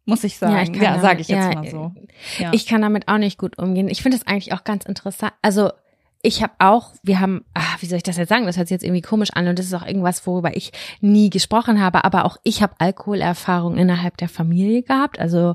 Muss ich sagen. Ja, ja sage ich jetzt ja, mal so. Ja. Ich kann damit auch nicht gut umgehen. Ich finde es eigentlich auch ganz interessant. Also ich habe auch, wir haben, ach, wie soll ich das jetzt sagen? Das hört sich jetzt irgendwie komisch an und das ist auch irgendwas, worüber ich nie gesprochen habe. Aber auch ich habe Alkoholerfahrung innerhalb der Familie gehabt. Also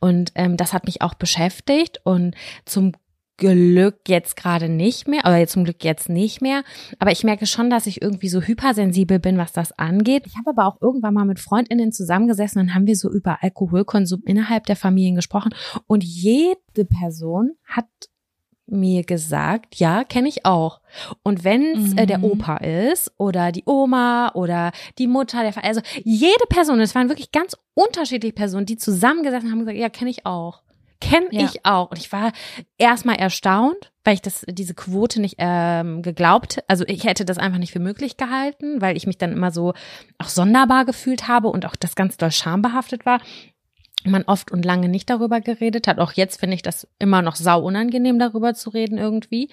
und ähm, das hat mich auch beschäftigt und zum Glück jetzt gerade nicht mehr, oder zum Glück jetzt nicht mehr. Aber ich merke schon, dass ich irgendwie so hypersensibel bin, was das angeht. Ich habe aber auch irgendwann mal mit Freundinnen zusammengesessen und haben wir so über Alkoholkonsum innerhalb der Familien gesprochen. Und jede Person hat mir gesagt, ja, kenne ich auch. Und wenn es mhm. äh, der mhm. Opa ist oder die Oma oder die Mutter, der Vater, also jede Person, es waren wirklich ganz unterschiedliche Personen, die zusammengesessen haben und gesagt, ja, kenne ich auch. Kenne ja. ich auch. Und ich war erstmal erstaunt, weil ich das, diese Quote nicht ähm, geglaubt, also ich hätte das einfach nicht für möglich gehalten, weil ich mich dann immer so auch sonderbar gefühlt habe und auch das ganz doll schambehaftet war man oft und lange nicht darüber geredet hat. Auch jetzt finde ich das immer noch sau unangenehm, darüber zu reden irgendwie.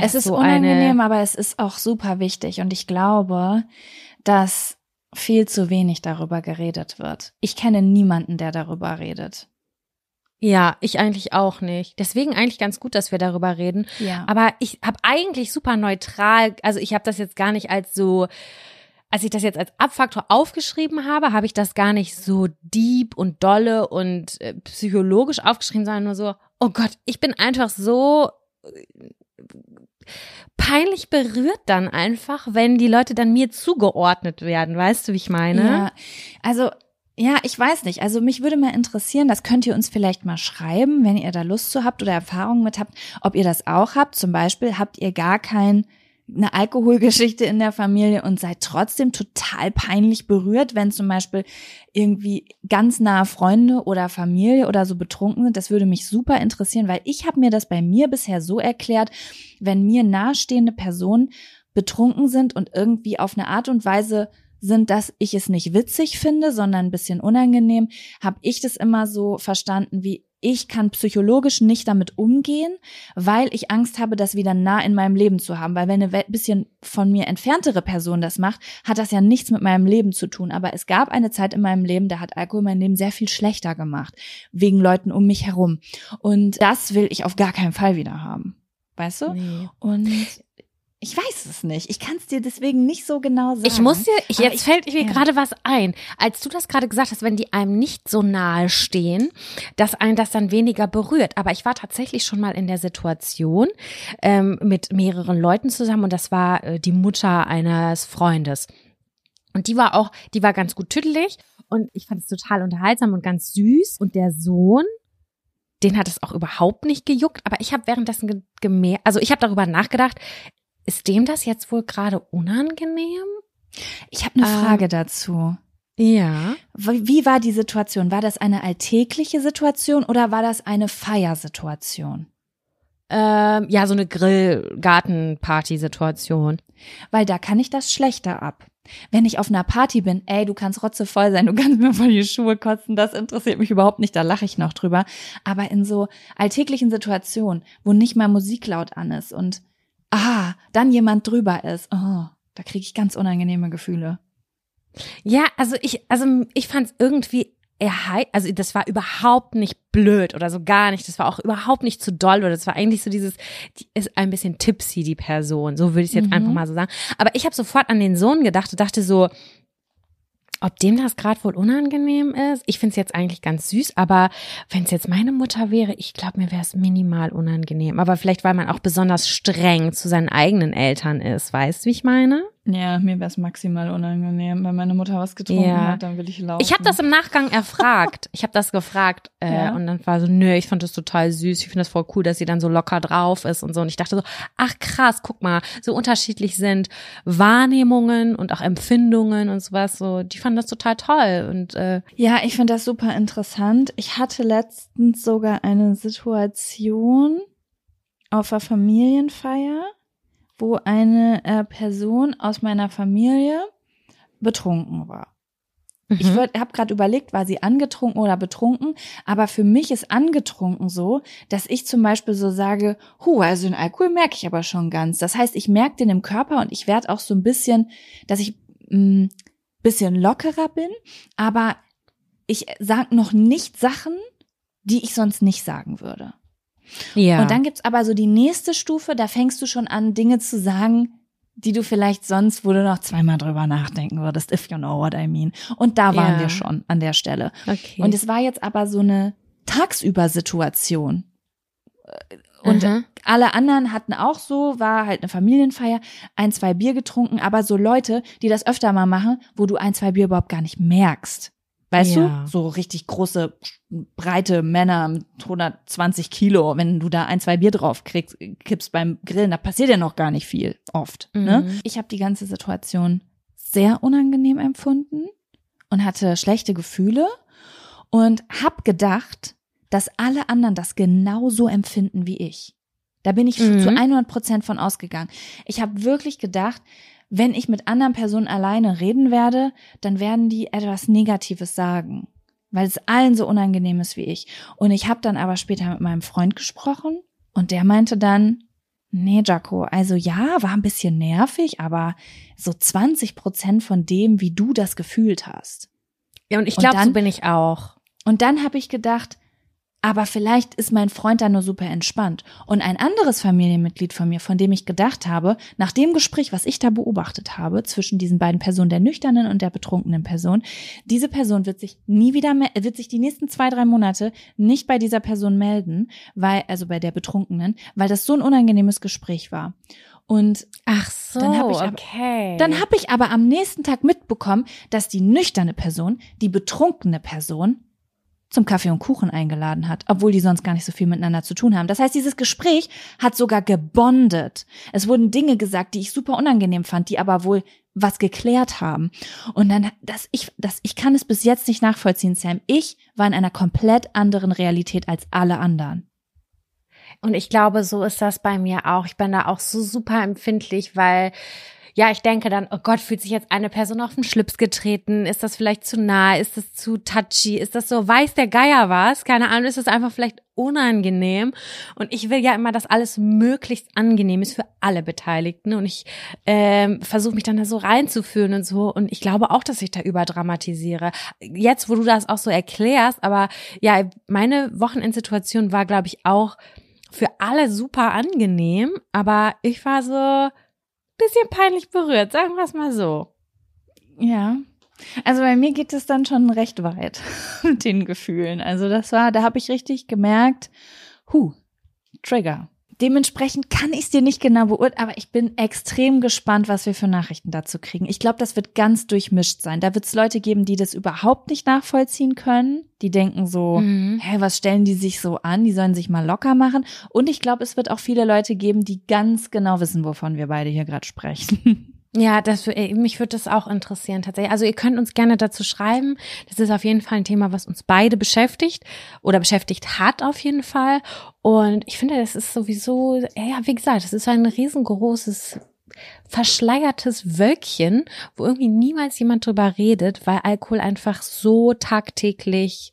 Es ist so unangenehm, aber es ist auch super wichtig. Und ich glaube, dass viel zu wenig darüber geredet wird. Ich kenne niemanden, der darüber redet. Ja, ich eigentlich auch nicht. Deswegen eigentlich ganz gut, dass wir darüber reden. Ja. Aber ich habe eigentlich super neutral, also ich habe das jetzt gar nicht als so als ich das jetzt als Abfaktor aufgeschrieben habe, habe ich das gar nicht so deep und dolle und äh, psychologisch aufgeschrieben, sondern nur so, oh Gott, ich bin einfach so äh, peinlich berührt dann einfach, wenn die Leute dann mir zugeordnet werden. Weißt du, wie ich meine? Ja, also ja, ich weiß nicht. Also mich würde mal interessieren, das könnt ihr uns vielleicht mal schreiben, wenn ihr da Lust zu habt oder Erfahrungen mit habt, ob ihr das auch habt. Zum Beispiel habt ihr gar kein eine Alkoholgeschichte in der Familie und seid trotzdem total peinlich berührt, wenn zum Beispiel irgendwie ganz nahe Freunde oder Familie oder so betrunken sind. Das würde mich super interessieren, weil ich habe mir das bei mir bisher so erklärt, wenn mir nahestehende Personen betrunken sind und irgendwie auf eine Art und Weise sind, dass ich es nicht witzig finde, sondern ein bisschen unangenehm, habe ich das immer so verstanden wie ich kann psychologisch nicht damit umgehen, weil ich Angst habe, das wieder nah in meinem Leben zu haben. Weil wenn eine bisschen von mir entferntere Person das macht, hat das ja nichts mit meinem Leben zu tun. Aber es gab eine Zeit in meinem Leben, da hat Alkohol mein Leben sehr viel schlechter gemacht. Wegen Leuten um mich herum. Und das will ich auf gar keinen Fall wieder haben. Weißt du? Nee. Und ich weiß es nicht. Ich kann es dir deswegen nicht so genau sagen. Ich muss dir, ich, jetzt ich, fällt mir ja. gerade was ein. Als du das gerade gesagt hast, wenn die einem nicht so nahe stehen, dass einen das dann weniger berührt. Aber ich war tatsächlich schon mal in der Situation ähm, mit mehreren Leuten zusammen und das war äh, die Mutter eines Freundes. Und die war auch, die war ganz gut tüdelig und ich fand es total unterhaltsam und ganz süß. Und der Sohn, den hat es auch überhaupt nicht gejuckt, aber ich habe währenddessen gemerkt, also ich habe darüber nachgedacht, ist dem das jetzt wohl gerade unangenehm? Ich habe eine ähm, Frage dazu. Ja. Wie war die Situation? War das eine alltägliche Situation oder war das eine Feiersituation? Ähm, ja, so eine Grill-Garten-Party-Situation. Weil da kann ich das schlechter ab. Wenn ich auf einer Party bin, ey, du kannst rotzevoll sein, du kannst mir voll die Schuhe kotzen, das interessiert mich überhaupt nicht, da lache ich noch drüber. Aber in so alltäglichen Situationen, wo nicht mal Musik laut an ist und ah, dann jemand drüber ist, oh, da kriege ich ganz unangenehme Gefühle. Ja, also ich, also ich fand es irgendwie er also das war überhaupt nicht blöd oder so gar nicht. Das war auch überhaupt nicht zu doll oder das war eigentlich so dieses, die ist ein bisschen tipsy, die Person. So würde ich es jetzt mhm. einfach mal so sagen. Aber ich habe sofort an den Sohn gedacht und dachte so, ob dem das gerade wohl unangenehm ist, ich finde es jetzt eigentlich ganz süß, aber wenn es jetzt meine Mutter wäre, ich glaube, mir wäre es minimal unangenehm. Aber vielleicht, weil man auch besonders streng zu seinen eigenen Eltern ist. Weißt du, wie ich meine? Ja, mir wäre es maximal unangenehm. Wenn meine Mutter was getrunken ja. hat, dann will ich laufen. Ich habe das im Nachgang erfragt. ich habe das gefragt äh, ja. und dann war so, nö, ich fand das total süß. Ich finde das voll cool, dass sie dann so locker drauf ist und so. Und ich dachte so, ach krass, guck mal, so unterschiedlich sind Wahrnehmungen und auch Empfindungen und sowas. So, die fanden das total toll. Und äh, ja, ich finde das super interessant. Ich hatte letztens sogar eine Situation auf einer Familienfeier wo eine äh, Person aus meiner Familie betrunken war. Mhm. Ich habe gerade überlegt, war sie angetrunken oder betrunken, aber für mich ist angetrunken so, dass ich zum Beispiel so sage, hu, also den Alkohol merke ich aber schon ganz. Das heißt, ich merke den im Körper und ich werde auch so ein bisschen, dass ich ein mm, bisschen lockerer bin, aber ich sage noch nicht Sachen, die ich sonst nicht sagen würde. Ja. Und dann gibt's aber so die nächste Stufe, da fängst du schon an, Dinge zu sagen, die du vielleicht sonst, wo du noch zweimal drüber nachdenken würdest, if you know what I mean. Und da waren ja. wir schon an der Stelle. Okay. Und es war jetzt aber so eine Tagsüber-Situation. Und mhm. alle anderen hatten auch so, war halt eine Familienfeier, ein, zwei Bier getrunken, aber so Leute, die das öfter mal machen, wo du ein, zwei Bier überhaupt gar nicht merkst. Weißt ja. du? So richtig große, breite Männer mit 120 Kilo. Wenn du da ein, zwei Bier drauf kriegst, kippst beim Grillen, da passiert ja noch gar nicht viel, oft. Ne? Mhm. Ne? Ich habe die ganze Situation sehr unangenehm empfunden und hatte schlechte Gefühle und hab gedacht, dass alle anderen das genauso empfinden wie ich. Da bin ich mhm. zu 100 Prozent von ausgegangen. Ich habe wirklich gedacht, wenn ich mit anderen Personen alleine reden werde, dann werden die etwas Negatives sagen, weil es allen so unangenehm ist wie ich. Und ich habe dann aber später mit meinem Freund gesprochen und der meinte dann, nee, Jaco, also ja, war ein bisschen nervig, aber so 20 Prozent von dem, wie du das gefühlt hast. Ja, und ich glaube, so bin ich auch. Und dann habe ich gedacht, aber vielleicht ist mein Freund da nur super entspannt. Und ein anderes Familienmitglied von mir, von dem ich gedacht habe, nach dem Gespräch, was ich da beobachtet habe, zwischen diesen beiden Personen, der nüchternen und der betrunkenen Person, diese Person wird sich nie wieder, wird sich die nächsten zwei, drei Monate nicht bei dieser Person melden, weil, also bei der Betrunkenen, weil das so ein unangenehmes Gespräch war. Und ach so, dann habe ich okay. dann habe ich aber am nächsten Tag mitbekommen, dass die nüchterne Person, die betrunkene Person zum Kaffee und Kuchen eingeladen hat, obwohl die sonst gar nicht so viel miteinander zu tun haben. Das heißt, dieses Gespräch hat sogar gebondet. Es wurden Dinge gesagt, die ich super unangenehm fand, die aber wohl was geklärt haben. Und dann, dass ich, dass ich kann es bis jetzt nicht nachvollziehen, Sam. Ich war in einer komplett anderen Realität als alle anderen. Und ich glaube, so ist das bei mir auch. Ich bin da auch so super empfindlich, weil ja, ich denke dann, oh Gott, fühlt sich jetzt eine Person auf den Schlips getreten? Ist das vielleicht zu nah? Ist das zu touchy? Ist das so, weiß der Geier was? Keine Ahnung, ist das einfach vielleicht unangenehm? Und ich will ja immer, dass alles möglichst angenehm ist für alle Beteiligten. Und ich ähm, versuche mich dann da so reinzuführen und so. Und ich glaube auch, dass ich da überdramatisiere. Jetzt, wo du das auch so erklärst, aber ja, meine Wochenendsituation war, glaube ich, auch für alle super angenehm, aber ich war so bisschen peinlich berührt, sagen wir es mal so. Ja. Also bei mir geht es dann schon recht weit mit den Gefühlen. Also das war, da habe ich richtig gemerkt, hu, Trigger. Dementsprechend kann ich es dir nicht genau beurteilen, aber ich bin extrem gespannt, was wir für Nachrichten dazu kriegen. Ich glaube, das wird ganz durchmischt sein. Da wird es Leute geben, die das überhaupt nicht nachvollziehen können. Die denken so, mhm. hä, was stellen die sich so an? Die sollen sich mal locker machen. Und ich glaube, es wird auch viele Leute geben, die ganz genau wissen, wovon wir beide hier gerade sprechen. Ja, das, mich würde das auch interessieren tatsächlich. Also ihr könnt uns gerne dazu schreiben. Das ist auf jeden Fall ein Thema, was uns beide beschäftigt oder beschäftigt hat auf jeden Fall. Und ich finde, das ist sowieso, ja, wie gesagt, das ist ein riesengroßes verschleiertes Wölkchen, wo irgendwie niemals jemand drüber redet, weil Alkohol einfach so tagtäglich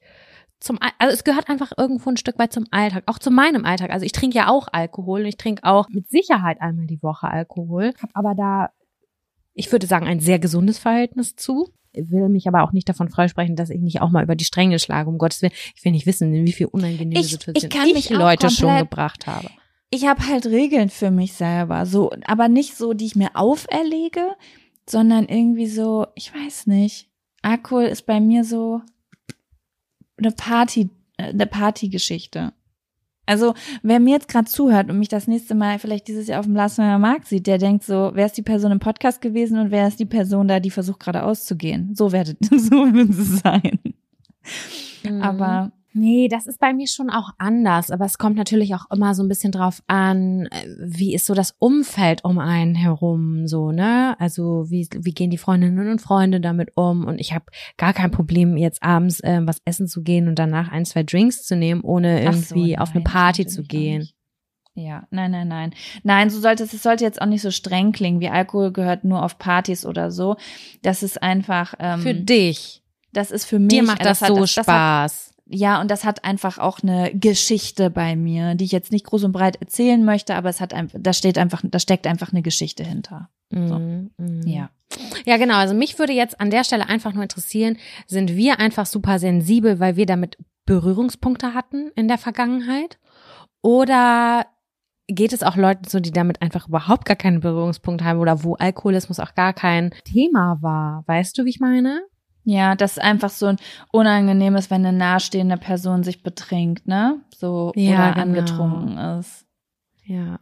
zum, also es gehört einfach irgendwo ein Stück weit zum Alltag, auch zu meinem Alltag. Also ich trinke ja auch Alkohol und ich trinke auch mit Sicherheit einmal die Woche Alkohol, habe aber da ich würde sagen, ein sehr gesundes Verhältnis zu. Ich will mich aber auch nicht davon freisprechen, dass ich nicht auch mal über die Stränge schlage, um Gottes Willen. Ich will nicht wissen, in wie viel unangenehme ich, Situationen ich, ich Leute schon gebracht habe. Ich habe halt Regeln für mich selber, so, aber nicht so, die ich mir auferlege, sondern irgendwie so, ich weiß nicht. Alkohol ist bei mir so eine Party, äh, eine Partygeschichte. Also, wer mir jetzt gerade zuhört und mich das nächste Mal vielleicht dieses Jahr auf dem Lassener Markt sieht, der denkt so, wer ist die Person im Podcast gewesen und wer ist die Person da, die versucht gerade auszugehen? So werdet, so wird es sein. Mhm. Aber Nee, das ist bei mir schon auch anders, aber es kommt natürlich auch immer so ein bisschen drauf an, äh, wie ist so das Umfeld um einen herum, so, ne? Also wie, wie gehen die Freundinnen und Freunde damit um? Und ich habe gar kein Problem, jetzt abends äh, was essen zu gehen und danach ein, zwei Drinks zu nehmen, ohne irgendwie so, auf eine Party zu gehen. Ja, nein, nein, nein. Nein, so sollte es, es sollte jetzt auch nicht so streng klingen, wie Alkohol gehört nur auf Partys oder so. Das ist einfach. Ähm, für dich. Das ist für mich. Dir macht das, das so hat, das, Spaß. Das hat, ja, und das hat einfach auch eine Geschichte bei mir, die ich jetzt nicht groß und breit erzählen möchte, aber es hat einfach, da steht einfach, da steckt einfach eine Geschichte hinter. So. Mm, mm. Ja. Ja, genau. Also mich würde jetzt an der Stelle einfach nur interessieren, sind wir einfach super sensibel, weil wir damit Berührungspunkte hatten in der Vergangenheit? Oder geht es auch Leuten so, die damit einfach überhaupt gar keinen Berührungspunkt haben oder wo Alkoholismus auch gar kein Thema war? Weißt du, wie ich meine? Ja, das ist einfach so ein unangenehmes, wenn eine nahestehende Person sich betrinkt, ne? So ja, oder genau. angetrunken ist. Ja.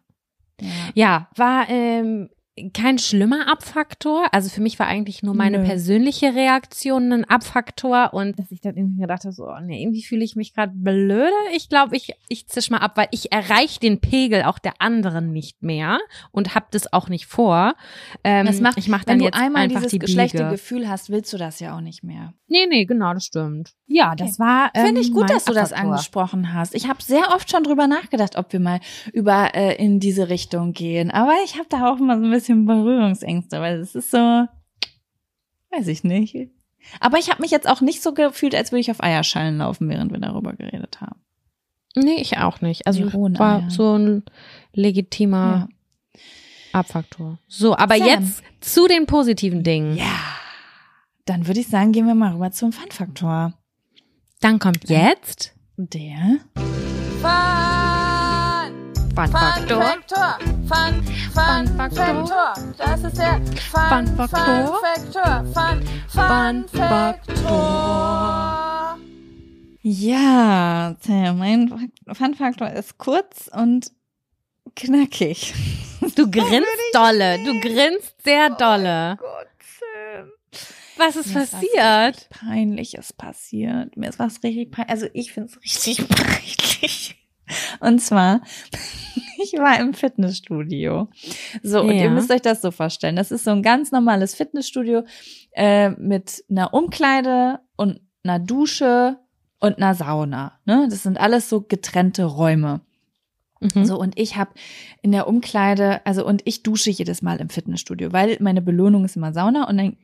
Ja, ja war ähm, kein schlimmer Abfaktor. Also für mich war eigentlich nur meine Nö. persönliche Reaktion ein Abfaktor und dass ich dann irgendwie gedacht habe, so, oh nee, irgendwie fühle ich mich gerade blöde. Ich glaube, ich, ich zisch mal ab, weil ich erreiche den Pegel auch der anderen nicht mehr und habe das auch nicht vor. Ähm, das macht, ich mach dann wenn jetzt du einmal dieses die schlechte Gefühl hast, willst du das ja auch nicht mehr. Nee, nee, genau, das stimmt. Ja, okay. das war. Ähm, Finde ich gut, dass du das angesprochen hast. Ich habe sehr oft schon drüber nachgedacht, ob wir mal über äh, in diese Richtung gehen. Aber ich habe da auch mal so ein bisschen Berührungsängste, weil es ist so, weiß ich nicht. Aber ich habe mich jetzt auch nicht so gefühlt, als würde ich auf Eierschalen laufen, während wir darüber geredet haben. Nee, ich auch nicht. Also war so ein legitimer ja. Abfaktor. So, aber Sam. jetzt zu den positiven Dingen. Ja. Dann würde ich sagen, gehen wir mal rüber zum Fun-Faktor. Dann kommt jetzt der Fun, Fun Faktor. Fun, Fun, Fun Faktor. Das ist der Fun, Fun Faktor. Fun, Fun, Fun Faktor. Ja, mein Fun Faktor ist kurz und knackig. Du grinst dolle, du grinst sehr dolle. Oh Gott, Sam. Was ist Mir passiert? Ist Peinliches passiert. Mir ist was richtig peinlich. Also ich finde es richtig peinlich. Und zwar, ich war im Fitnessstudio. So, und ihr müsst euch das so vorstellen. Das ist so ein ganz normales Fitnessstudio äh, mit einer Umkleide und einer Dusche und einer Sauna. Ne? Das sind alles so getrennte Räume. Mhm. So, und ich habe in der Umkleide, also und ich dusche jedes Mal im Fitnessstudio, weil meine Belohnung ist immer Sauna und dann,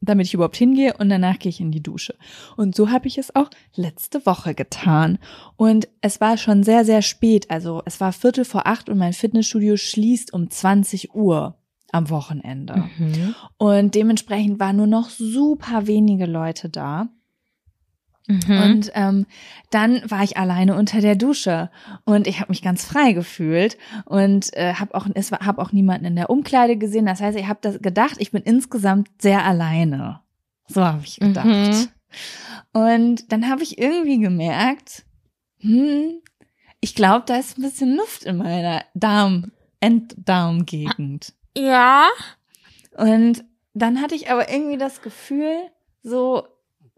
damit ich überhaupt hingehe und danach gehe ich in die Dusche. Und so habe ich es auch letzte Woche getan. Und es war schon sehr, sehr spät. Also es war Viertel vor acht und mein Fitnessstudio schließt um 20 Uhr am Wochenende. Mhm. Und dementsprechend waren nur noch super wenige Leute da. Mhm. Und ähm, dann war ich alleine unter der Dusche und ich habe mich ganz frei gefühlt und äh, habe auch es war, hab auch niemanden in der Umkleide gesehen. Das heißt, ich habe das gedacht, ich bin insgesamt sehr alleine. So habe ich gedacht. Mhm. Und dann habe ich irgendwie gemerkt, hm, ich glaube, da ist ein bisschen Luft in meiner Darm Enddarmgegend. Ja. Und dann hatte ich aber irgendwie das Gefühl, so,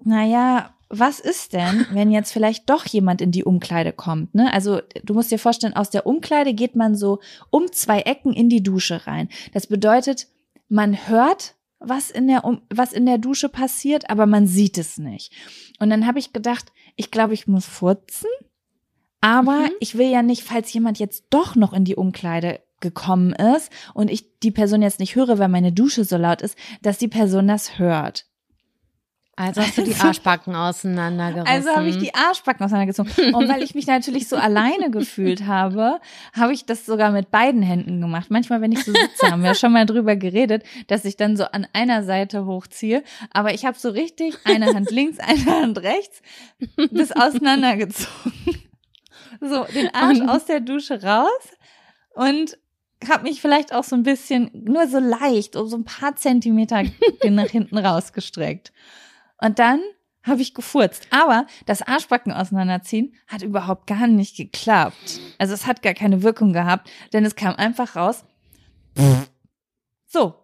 naja, was ist denn, wenn jetzt vielleicht doch jemand in die Umkleide kommt? Ne? Also du musst dir vorstellen, aus der Umkleide geht man so um zwei Ecken in die Dusche rein. Das bedeutet, man hört, was in der, um was in der Dusche passiert, aber man sieht es nicht. Und dann habe ich gedacht, ich glaube, ich muss furzen, aber Mhm. ich will ja nicht, falls jemand jetzt doch noch in die Umkleide gekommen ist und ich die Person jetzt nicht höre, weil meine Dusche so laut ist, dass die Person das hört. Also hast du die Also- Arschbacken auseinandergerissen. Also habe ich die Arschbacken auseinandergezogen. Und weil ich mich natürlich so alleine gefühlt habe, habe ich das sogar mit beiden Händen gemacht. Manchmal, wenn ich so sitze, haben wir schon mal drüber geredet, dass ich dann so an einer Seite hochziehe. Aber ich habe so richtig eine Hand links, eine Hand rechts, das auseinandergezogen. So, den Arsch Und- aus der Dusche raus und habe mich vielleicht auch so ein bisschen, nur so leicht, um so ein paar Zentimeter nach hinten rausgestreckt. Und dann habe ich gefurzt. Aber das Arschbacken auseinanderziehen hat überhaupt gar nicht geklappt. Also es hat gar keine Wirkung gehabt, denn es kam einfach raus. So.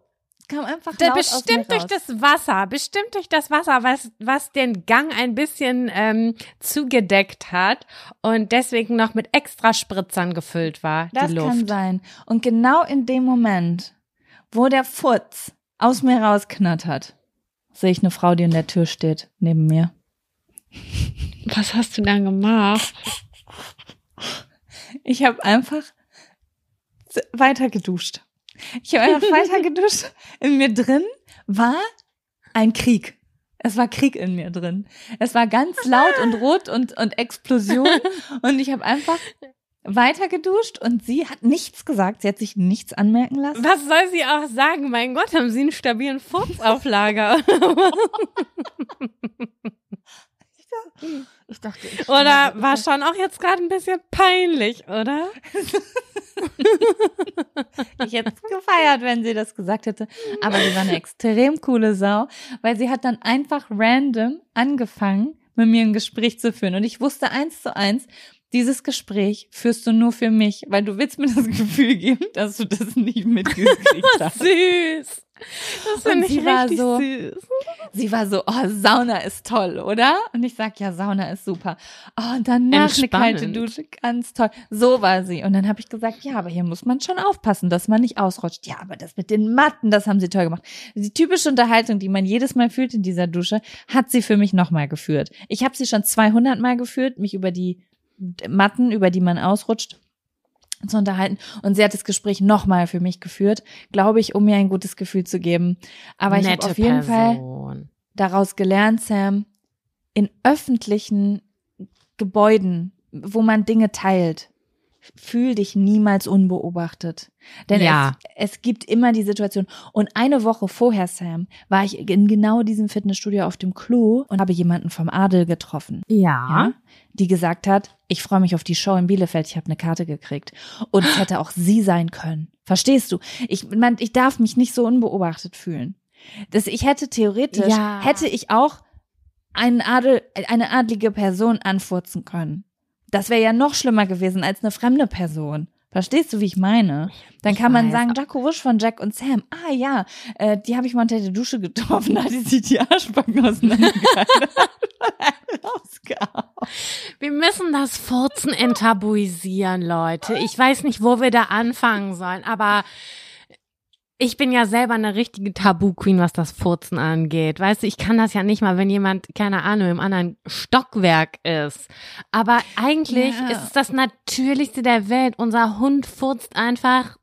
Kam einfach Da laut aus mir bestimmt durch raus. das Wasser, bestimmt durch das Wasser, was, was den Gang ein bisschen ähm, zugedeckt hat und deswegen noch mit extra Spritzern gefüllt war, Das die Luft. kann sein. Und genau in dem Moment, wo der Furz aus mir rausknattert, sehe ich eine Frau, die in der Tür steht, neben mir. Was hast du dann gemacht? Ich habe einfach weiter geduscht. Ich habe einfach weiter geduscht. In mir drin war ein Krieg. Es war Krieg in mir drin. Es war ganz laut und rot und, und Explosion. Und ich habe einfach weiter geduscht und sie hat nichts gesagt. Sie hat sich nichts anmerken lassen. Was soll sie auch sagen? Mein Gott, haben sie einen stabilen Furz auf Lager? Ich dachte, Oder war schon auch jetzt gerade ein bisschen peinlich, oder? ich hätte es gefeiert, wenn sie das gesagt hätte. Aber sie war eine extrem coole Sau, weil sie hat dann einfach random angefangen, mit mir ein Gespräch zu führen. Und ich wusste eins zu eins, dieses Gespräch führst du nur für mich, weil du willst mir das Gefühl geben, dass du das nicht mitgekriegt hast. Süß. Das Und finde ich war richtig so- süß. Sie war so, oh, Sauna ist toll, oder? Und ich sag, ja, Sauna ist super. Oh, und danach eine kalte Entspannend. Dusche, ganz toll. So war sie. Und dann habe ich gesagt, ja, aber hier muss man schon aufpassen, dass man nicht ausrutscht. Ja, aber das mit den Matten, das haben sie toll gemacht. Die typische Unterhaltung, die man jedes Mal fühlt in dieser Dusche, hat sie für mich nochmal geführt. Ich habe sie schon 200 Mal geführt, mich über die Matten, über die man ausrutscht, zu unterhalten. Und sie hat das Gespräch nochmal für mich geführt, glaube ich, um mir ein gutes Gefühl zu geben. Aber ich habe auf jeden Fall Person. daraus gelernt, Sam, in öffentlichen Gebäuden, wo man Dinge teilt, fühl dich niemals unbeobachtet. Denn Ja. es, es gibt immer die Situation. Und eine Woche vorher, Sam, war ich in genau diesem Fitnessstudio auf dem Klo und habe jemanden vom Adel getroffen. Ja. Ja, die gesagt hat, ich freue mich auf die Show in Bielefeld, ich habe eine Karte gekriegt. Und es hätte auch sie sein können. Verstehst du? Ich, man, ich darf mich nicht so unbeobachtet fühlen. Das, ich hätte theoretisch, Ja. hätte ich auch einen Adel, eine adlige Person anfurzen können. Das wäre ja noch schlimmer gewesen als eine fremde Person. Verstehst du, wie ich meine? Dann Ich kann man weiß. sagen, Jacko Wusch von Jack und Sam. Ah ja, äh, die habe ich mal unter der Dusche getroffen, da hat die sich die Arschbacken auseinandergehalten. Wir müssen das Furzen enttabuisieren, Leute. Ich weiß nicht, wo wir da anfangen sollen, aber ich bin ja selber eine richtige Tabu-Queen, was das Furzen angeht. Weißt du, ich kann das ja nicht mal, wenn jemand, keine Ahnung, im anderen Stockwerk ist. Aber eigentlich Ja. ist es das Natürlichste der Welt. Unser Hund furzt einfach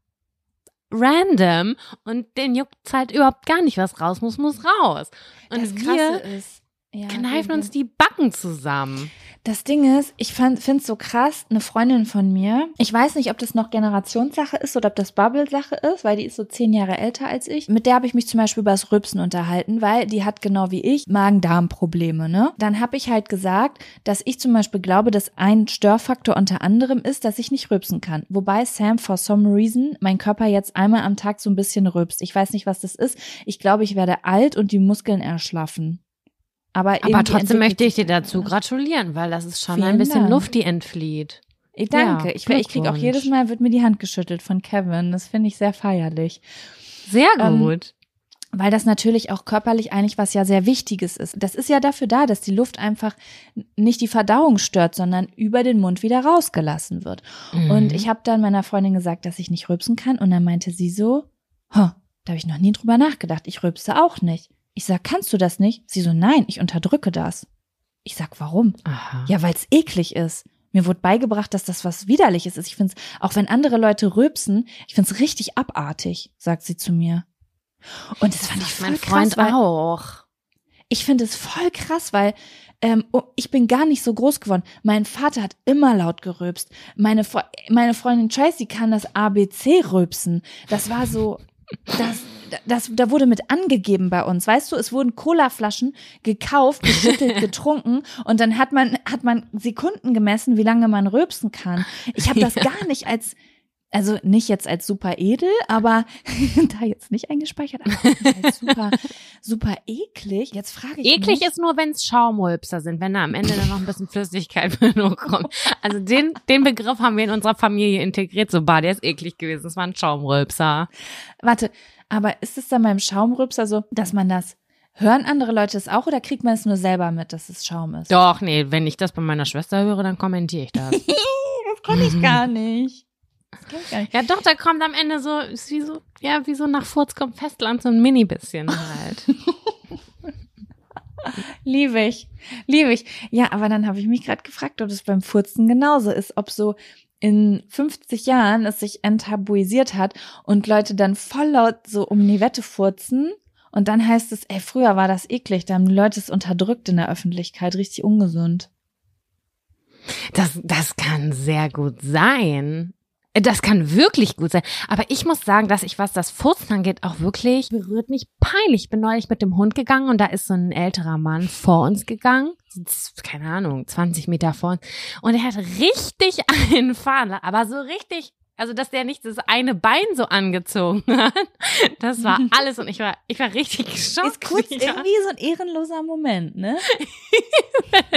random und den juckt's halt überhaupt gar nicht, was raus muss, muss raus. Und das wir ist, ja, kneifen wir- uns die Backen zusammen. Das Ding ist, ich finde es so krass, eine Freundin von mir, ich weiß nicht, ob das noch Generationssache ist oder ob das Bubble-Sache ist, weil die ist so zehn Jahre älter als ich. Mit der habe ich mich zum Beispiel über das Rübsen unterhalten, weil die hat genau wie ich Magen-Darm-Probleme, ne? Dann habe ich halt gesagt, dass ich zum Beispiel glaube, dass ein Störfaktor unter anderem ist, dass ich nicht rübsen kann. Wobei Sam for some reason mein Körper jetzt einmal am Tag so ein bisschen rübst. Ich weiß nicht, was das ist. Ich glaube, ich werde alt und die Muskeln erschlaffen. Aber, Aber trotzdem möchte ich dir dazu gratulieren, weil das ist schon ein bisschen Dank. Luft, die entflieht. Ich danke. Ja, ich, ich krieg auch jedes Mal, wird mir die Hand geschüttelt von Kevin. Das finde ich sehr feierlich. Sehr Ähm, gut. Weil das natürlich auch körperlich eigentlich was ja sehr Wichtiges ist. Das ist ja dafür da, dass die Luft einfach nicht die Verdauung stört, sondern über den Mund wieder rausgelassen wird. Und Mhm. ich habe dann meiner Freundin gesagt, dass ich nicht rülpsen kann. Und dann meinte sie so, da habe ich noch nie drüber nachgedacht. Ich rülpse auch nicht. Ich sag, kannst du das nicht? Sie so, nein, ich unterdrücke das. Ich sag, warum? Aha. Ja, weil es eklig ist. Mir wurde beigebracht, dass das was Widerliches ist. Ich finde es, auch wenn andere Leute rülpsen, ich finde es richtig abartig, sagt sie zu mir. Und das, fand ich voll mein Freund krass, weil auch. ich finde es voll krass, weil ähm, oh, ich bin gar nicht so groß geworden. Mein Vater hat immer laut gerülpst. Meine, Fre meine Freundin Tracy kann das ABC rülpsen. Das war so, das, das, da wurde mit angegeben bei uns. Weißt du, es wurden Colaflaschen gekauft, geschüttelt, getrunken und dann hat man, hat man Sekunden gemessen, wie lange man rülpsen kann. Ich habe das gar nicht als, also nicht jetzt als super edel, aber da jetzt nicht eingespeichert, aber als super, super eklig. Jetzt frage ich Eklig mich, ist nur, wenn es Schaumrülpser sind, wenn da am Ende dann noch ein bisschen Flüssigkeit kommt. Also den, den Begriff haben wir in unserer Familie integriert. So, bah, der ist eklig gewesen. Das war ein Schaumrülpser. warte, aber ist es dann beim Schaumrübser so, dass man das, hören andere Leute es auch oder kriegt man es nur selber mit, dass es Schaum ist? Doch, nee, wenn ich das bei meiner Schwester höre, dann kommentiere ich das. das kann ich gar nicht. Das kann ich gar nicht. ja, doch, da kommt am Ende so, ist wie so, ja, wie so nach Furz kommt Festland, so ein Mini-bisschen halt. Liebe ich, liebe ich. Ja, aber dann habe ich mich gerade gefragt, ob es beim Furzen genauso ist, ob so in 50 Jahren es sich enttabuisiert hat und Leute dann voll laut so um die Wette furzen und dann heißt es, ey, früher war das eklig, da haben Leute es unterdrückt in der Öffentlichkeit, richtig ungesund. Das, das kann sehr gut sein. Das kann wirklich gut sein. Aber ich muss sagen, dass ich, was das Furzen angeht, auch wirklich berührt mich peinlich. Ich bin neulich mit dem Hund gegangen und da ist so ein älterer Mann vor uns gegangen. Keine Ahnung, 20 Meter vor uns. Und er hat richtig einen Fahner, aber so richtig, also dass der nicht das eine Bein so angezogen hat. Das war alles und ich war, ich war richtig geschockt. Ist kurz Ja. irgendwie so ein ehrenloser Moment, ne?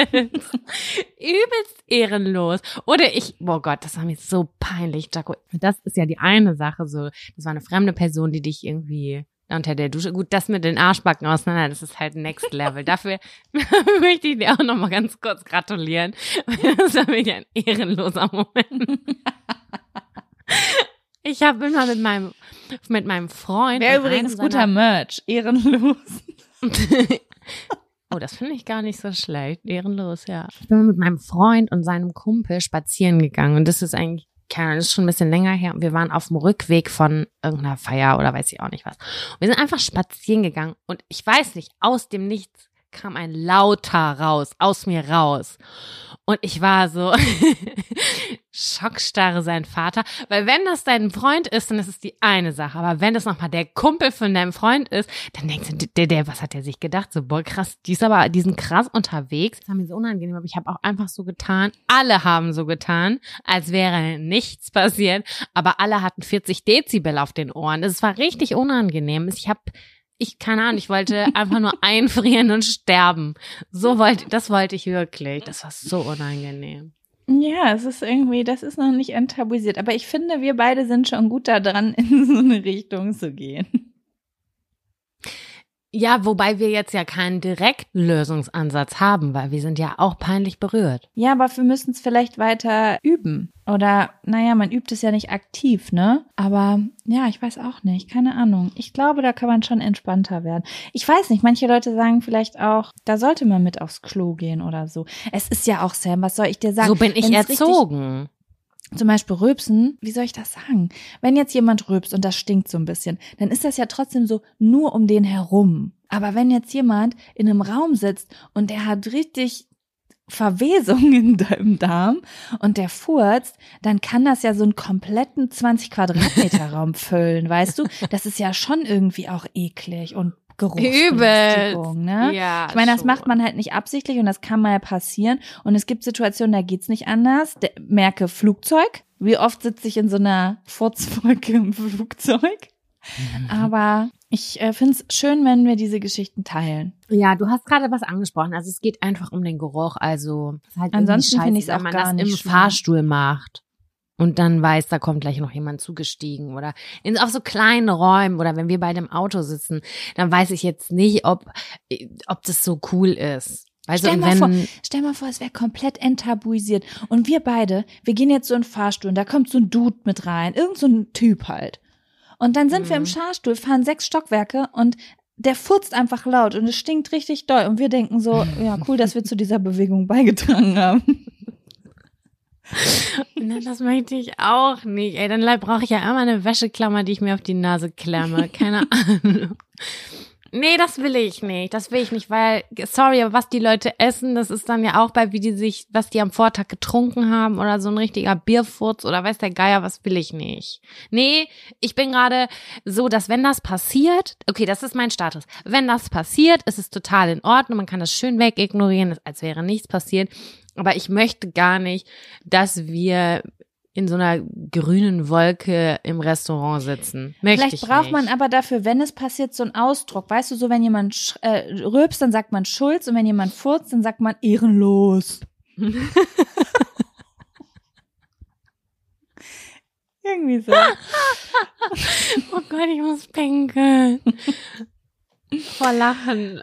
übelst ehrenlos. Oder ich, oh Gott, das war mir so peinlich, Jaco. Das ist ja die eine Sache so. Das war eine fremde Person, die dich irgendwie unter der Dusche. Gut, das mit den Arschbacken auseinander, das ist halt Next Level. Dafür möchte ich dir auch nochmal ganz kurz gratulieren. Das war wirklich ein ehrenloser Moment. Ich habe immer mit meinem, mit meinem Freund. Wäre übrigens guter Merch, ehrenlos. Oh, das finde ich gar nicht so schlecht. Ehrenlos, ja. Ich bin mit meinem Freund und seinem Kumpel spazieren gegangen und das ist eigentlich, keine Ahnung, das ist schon ein bisschen länger her und wir waren auf dem Rückweg von irgendeiner Feier oder weiß ich auch nicht was. Und wir sind einfach spazieren gegangen und ich weiß nicht, aus dem Nichts kam ein lauter raus, aus mir raus. Und ich war so schockstarre sein Vater, weil wenn das dein Freund ist, dann ist es die eine Sache, aber wenn das nochmal der Kumpel von deinem Freund ist, dann denkst du, der, der, was hat der sich gedacht? So, boah, krass, die ist aber, die sind krass unterwegs. Das war mir so unangenehm, aber ich habe auch einfach so getan, alle haben so getan, als wäre nichts passiert, aber alle hatten 40 Dezibel auf den Ohren. Es war richtig unangenehm. Ich habe ich, keine Ahnung, ich wollte einfach nur einfrieren und sterben. So wollte, das wollte ich wirklich. Das war so unangenehm. Ja, es ist irgendwie, das ist noch nicht enttabuisiert. Aber ich finde, wir beide sind schon gut daran, in so eine Richtung zu gehen. Ja, wobei wir jetzt ja keinen direkten Lösungsansatz haben, weil wir sind ja auch peinlich berührt. Ja, aber wir müssen es vielleicht weiter üben. Oder, naja, man übt es ja nicht aktiv, ne? Aber ja, ich weiß auch nicht. Keine Ahnung. Ich glaube, da kann man schon entspannter werden. Ich weiß nicht, manche Leute sagen vielleicht auch, da sollte man mit aufs Klo gehen oder so. Es ist ja auch, Sam, was soll ich dir sagen? So bin ich Wenn's erzogen. Zum Beispiel rülpsen, wie soll ich das sagen? Wenn jetzt jemand rülpst und das stinkt so ein bisschen, dann ist das ja trotzdem so nur um den herum. Aber wenn jetzt jemand in einem Raum sitzt und der hat richtig Verwesungen im Darm und der furzt, dann kann das ja so einen kompletten 20 Quadratmeter Raum füllen, weißt du? Das ist ja schon irgendwie auch eklig und Geruchsbelustigung, ne? Ja, ich meine, das schon. macht man halt nicht absichtlich und das kann mal passieren. Und es gibt Situationen, da geht's nicht anders. Der, merke Flugzeug. Wie oft sitze ich in so einer Furzwolke im Flugzeug? Mhm. Aber ich äh, finde es schön, wenn wir diese Geschichten teilen. Ja, du hast gerade was angesprochen. Also es geht einfach um den Geruch. Also es halt Ansonsten finde ich's scheiße, auch wenn man gar das nicht im schlimm. Fahrstuhl macht und dann weiß, da kommt gleich noch jemand zugestiegen oder in auf so kleinen Räumen oder wenn wir bei dem Auto sitzen, dann weiß ich jetzt nicht, ob ob das so cool ist. Du, Stell mal, vor, stell mal vor, es wäre komplett enttabuisiert. Und wir beide, wir gehen jetzt so in den Fahrstuhl und da kommt so ein Dude mit rein, irgend so ein Typ halt. Und dann sind wir im Mhm. Fahrstuhl, fahren sechs Stockwerke und der furzt einfach laut und es stinkt richtig doll. Und wir denken so, ja, cool, dass wir zu dieser Bewegung beigetragen haben. Na, das möchte ich auch nicht. Ey, dann brauche ich ja immer eine Wäscheklammer, die ich mir auf die Nase klemme. Keine Ahnung. Nee, das will ich nicht. Das will ich nicht, weil, sorry, aber was die Leute essen, das ist dann ja auch bei, wie die sich, was die am Vortag getrunken haben oder so ein richtiger Bierfurz oder weiß der Geier, was will ich nicht. Nee, ich bin gerade so, dass wenn das passiert, okay, das ist mein Status. Wenn das passiert, ist es total in Ordnung, man kann das schön wegignorieren, als wäre nichts passiert. Aber ich möchte gar nicht, dass wir in so einer grünen Wolke im Restaurant sitzen. Möchte Vielleicht ich braucht nicht. man aber dafür, wenn es passiert, so einen Ausdruck. Weißt du, so wenn jemand äh, rülpst, dann sagt man Schulz und wenn jemand furzt, dann sagt man ehrenlos. Irgendwie so. Oh Gott, ich muss pinkeln. Vor Lachen.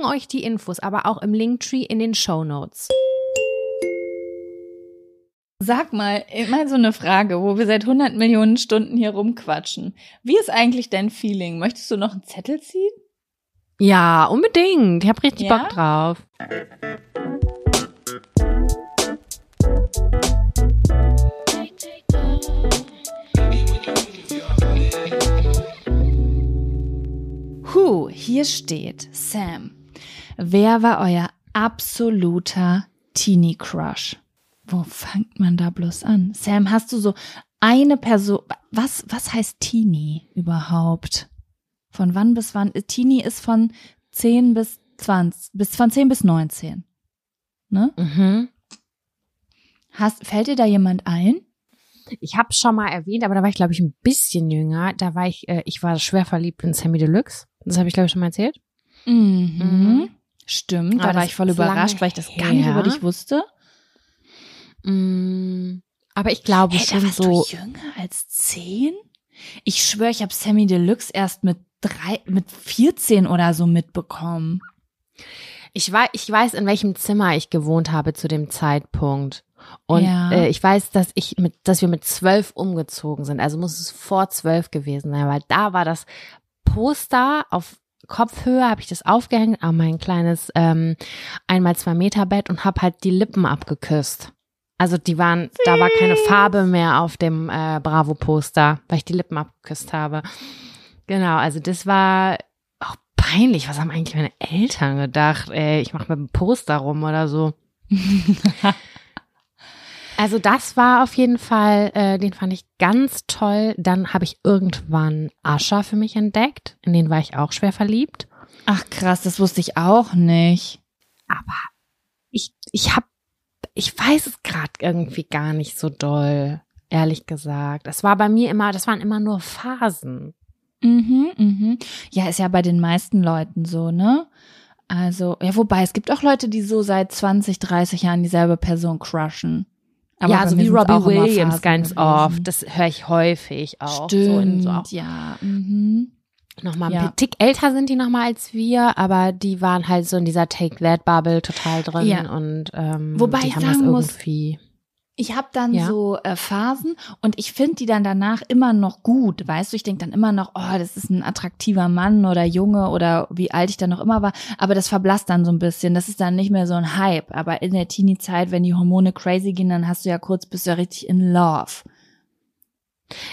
euch die Infos aber auch im Linktree in den Show Notes. Sag mal, mal so eine Frage, wo wir seit 100 Millionen Stunden hier rumquatschen. Wie ist eigentlich dein Feeling? Möchtest du noch einen Zettel ziehen? Ja, unbedingt. Ich hab richtig Ja? Bock drauf. Huh, hier steht, Sam. Wer war euer absoluter Teenie Crush? Wo fängt man da bloß an? Sam, hast du so eine Person, was, was heißt Teenie überhaupt? Von wann bis wann? Teenie ist von 10 bis 20, bis von 10 bis 19. Ne? Mhm. Hast, fällt dir da jemand ein? Ich habe schon mal erwähnt, aber da war ich glaube ich ein bisschen jünger. Da war ich, äh, ich war schwer verliebt in Sammy Deluxe. Das habe ich, glaube ich, schon mal erzählt. Mhm. Mhm. Stimmt, Aber da war ich voll überrascht, weil ich das gar nicht über dich wusste. Mm, aber ich glaube Hey, da schon warst so. du jünger als zehn? Ich schwöre, ich habe Sammy Deluxe erst mit drei, mit 14 oder so mitbekommen. Ich weiß, ich weiß, in welchem Zimmer ich gewohnt habe zu dem Zeitpunkt. Und Ja. äh, ich weiß, dass ich mit, dass wir mit zwölf umgezogen sind. Also muss es vor zwölf gewesen sein, weil da war das Poster auf Kopfhöhe, habe ich das aufgehängt an mein kleines ähm, einmal zwei Meter Bett und habe halt die Lippen abgeküsst. Also die waren, da war keine Farbe mehr auf dem äh, Bravo-Poster, weil ich die Lippen abgeküsst habe. Genau, also das war auch peinlich. Was haben eigentlich meine Eltern gedacht? Ey, ich mache mit dem Poster rum oder so. Also das war auf jeden Fall, äh, den fand ich ganz toll. Dann habe ich irgendwann Ascha für mich entdeckt. In den war ich auch schwer verliebt. Ach krass, das wusste ich auch nicht. Aber ich, ich hab, ich weiß es gerade irgendwie gar nicht so doll, ehrlich gesagt. Es war bei mir immer, das waren immer nur Phasen. Mhm, mhm. Ja, ist ja bei den meisten Leuten so, ne? Also, ja, wobei, es gibt auch Leute, die so seit 20, 30 Jahren dieselbe Person crushen. Ja, bei so wie Robbie Williams ganz oft. Das höre ich häufig auch. Stimmt, So so auch ja. Mhm. Nochmal Ja. ein Tick älter sind die nochmal als wir, aber die waren halt so in dieser Take That Bubble total drin Ja. und ähm, Wobei die ich haben das sagen muss, irgendwie. Ich habe dann Ja. so äh, Phasen und ich finde die dann danach immer noch gut, weißt du? Ich denk dann immer noch, oh, das ist ein attraktiver Mann oder Junge oder wie alt ich dann noch immer war. Aber das verblasst dann so ein bisschen. Das ist dann nicht mehr so ein Hype. Aber in der Teenie-Zeit, wenn die Hormone crazy gehen, dann hast du ja kurz, bist du ja richtig in Love.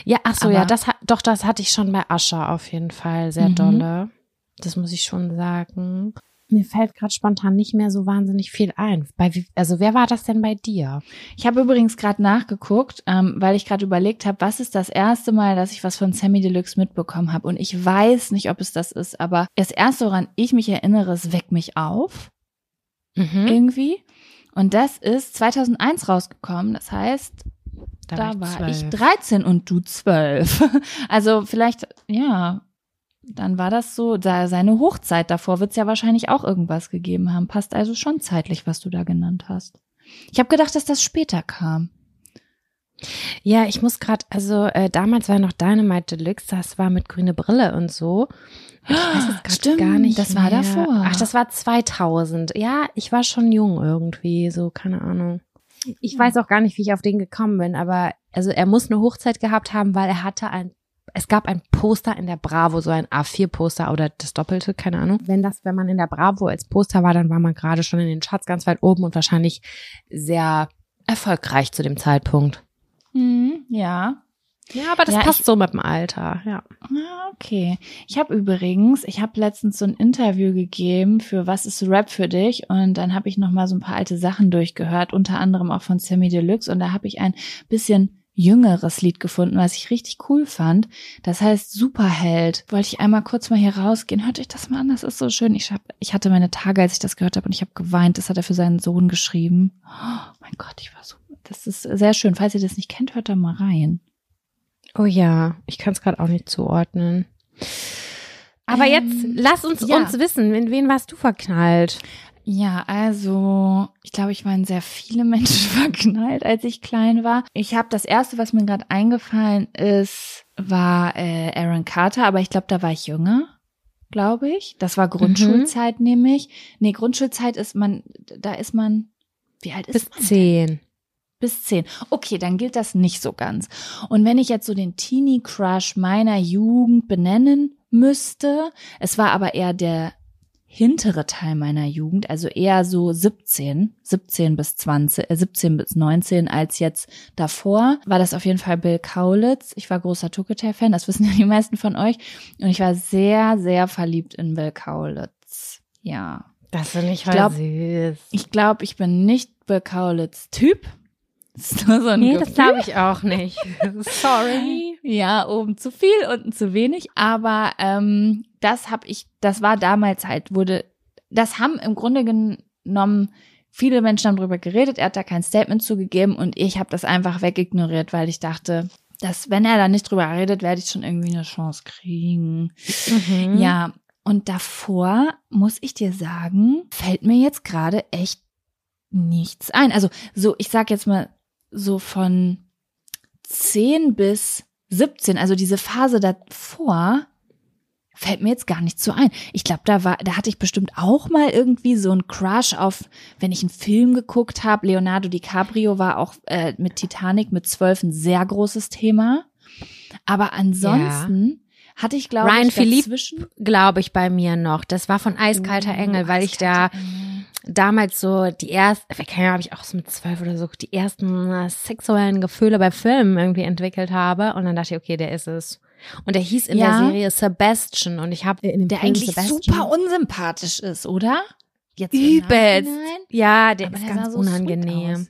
Ja, ach so, Aber- ja, das hat, doch, das hatte ich schon bei Ascha auf jeden Fall sehr Mhm. dolle. Das muss ich schon sagen. Mir fällt gerade spontan nicht mehr so wahnsinnig viel ein. Bei, also wer war das denn bei dir? Ich habe übrigens gerade nachgeguckt, ähm, weil ich gerade überlegt habe, was ist das erste Mal, dass ich was von Sammy Deluxe mitbekommen habe. Und ich weiß nicht, ob es das ist, aber das erste, woran ich mich erinnere, ist Weck mich auf. Mhm. irgendwie. Und das ist 2001 rausgekommen. Das heißt, da, war war, ich ich zwölf. 13 und du 12. Also vielleicht, ja, dann war das so, da seine Hochzeit. Davor wird es ja wahrscheinlich auch irgendwas gegeben haben. Passt also schon zeitlich, was du da genannt hast. Ich habe gedacht, dass das später kam. Ja, ich muss gerade, also äh, damals war noch Dynamite Deluxe, das war mit grüne Brille und so. Ich weiß es Stimmt, gar nicht. das war mehr. davor. Ach, das war 2000. Ja, ich war schon jung irgendwie, so keine Ahnung. Ich weiß auch gar nicht, wie ich auf den gekommen bin, aber also er muss eine Hochzeit gehabt haben, weil er hatte ein es gab ein Poster in der Bravo, so ein A4-Poster oder das Doppelte, keine Ahnung. Wenn das, wenn man in der Bravo als Poster war, dann war man gerade schon in den Charts ganz weit oben und wahrscheinlich sehr erfolgreich zu dem Zeitpunkt. Hm, ja. Ja, aber das Ja, passt ich- so mit dem Alter, ja. Ah, okay. Ich habe übrigens, ich habe letztens so ein Interview gegeben für Was ist Rap für dich und dann habe ich noch mal so ein paar alte Sachen durchgehört, unter anderem auch von Sammy Deluxe und da habe ich ein bisschen jüngeres Lied gefunden, was ich richtig cool fand. Das heißt Superheld. Wollte ich einmal kurz mal hier rausgehen. Hört euch das mal an, das ist so schön. Ich, hab, ich hatte meine Tage, als ich das gehört habe und ich habe geweint. Das hat er für seinen Sohn geschrieben. Oh mein Gott, ich war so. Das ist sehr schön. Falls ihr das nicht kennt, hört da mal rein. Oh ja, ich kann es gerade auch nicht zuordnen. Aber Ähm, jetzt lass uns ja. uns wissen, in wen warst du verknallt? Ja, also ich glaube, ich war in sehr viele Menschen verknallt, als ich klein war. Ich habe das erste, was mir gerade eingefallen ist, war äh, Aaron Carter, aber ich glaube, da war ich jünger, glaube ich. Das war Grundschulzeit nämlich. Nee, Grundschulzeit ist man, da ist man, wie alt ist Bis man? zehn. Bis zehn. Okay, dann gilt das nicht so ganz. Und wenn ich jetzt so den Teenie-Crush meiner Jugend benennen müsste, es war aber eher der hintere Teil meiner Jugend, also eher so 17, 17 bis 20, äh, 17 bis 19 als jetzt davor, war das auf jeden Fall Bill Kaulitz. Ich war großer Tucketeer-Fan, das wissen ja die meisten von euch. Und ich war sehr, sehr verliebt in Bill Kaulitz. Ja. Das finde ich Ich glaub- süß. Ich glaube, ich bin nicht Bill Kaulitz Typ. Das ist nur so ein Nee, das Gefühl. glaube ich auch nicht. Sorry. Ja, oben zu viel, unten zu wenig. Aber ähm, das habe ich, das war damals halt, wurde, das haben im Grunde genommen viele Menschen haben darüber geredet. Er hat da kein Statement zugegeben und ich habe das einfach wegignoriert, weil ich dachte, dass wenn er da nicht drüber redet, werde ich schon irgendwie eine Chance kriegen. Mhm. Ja, Und davor, muss ich dir sagen, fällt mir jetzt gerade echt nichts ein. Also so, ich sag jetzt mal so von 10 bis 17, also diese Phase davor, fällt mir jetzt gar nicht so ein. Ich glaube, da war, da hatte ich bestimmt auch mal irgendwie so einen Crush auf, wenn ich einen Film geguckt habe. Leonardo DiCaprio war auch äh, mit Titanic mit zwölf ein sehr großes Thema. Aber ansonsten. Hatte ich glaube ich Philippe, glaube ich bei mir noch. Das war von Eiskalter oh, Engel, weil ich da damals so die ersten, habe ich auch so mit zwölf oder so die ersten äh, sexuellen Gefühle bei Filmen irgendwie entwickelt habe und dann dachte ich, okay, der ist es. Und der hieß in ja. der Serie Sebastian und ich habe in dem der Film eigentlich Sebastian, super unsympathisch ist, oder? Jetzt übelst. Ja, der Aber ist der ganz so unangenehm.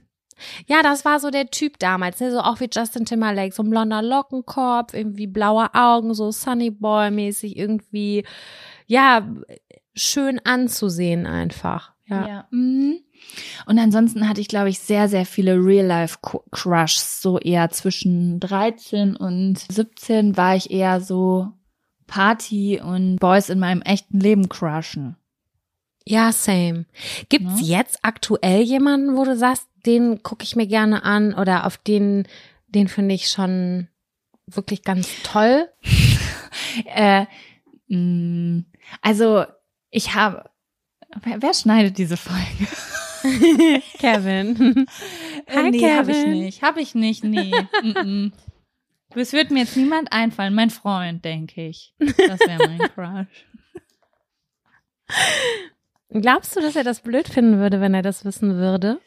Ja, das war so der Typ damals, ne? so auch wie Justin Timberlake, so ein blonder Lockenkopf, irgendwie blaue Augen, so Sunny Boy mäßig irgendwie, ja, schön anzusehen einfach. Ja. ja. Mhm. Und ansonsten hatte ich, glaube ich, sehr, sehr viele Real-Life-Crushs. So eher zwischen 13 und 17 war ich eher so Party und Boys in meinem echten Leben crushen. Ja, same. Gibt's ja. jetzt aktuell jemanden, wo du sagst, den gucke ich mir gerne an oder auf den, den finde ich schon wirklich ganz toll? äh, mh, mm, also ich habe, wer, wer schneidet diese Folge? Kevin. Äh, Hi, nee, Kevin. Hab ich nicht. Hab ich nicht, nee. Es wird mir jetzt niemand einfallen. Mein Freund, denke ich. Das wäre mein Crush. Glaubst du, dass er das blöd finden würde, wenn er das wissen würde?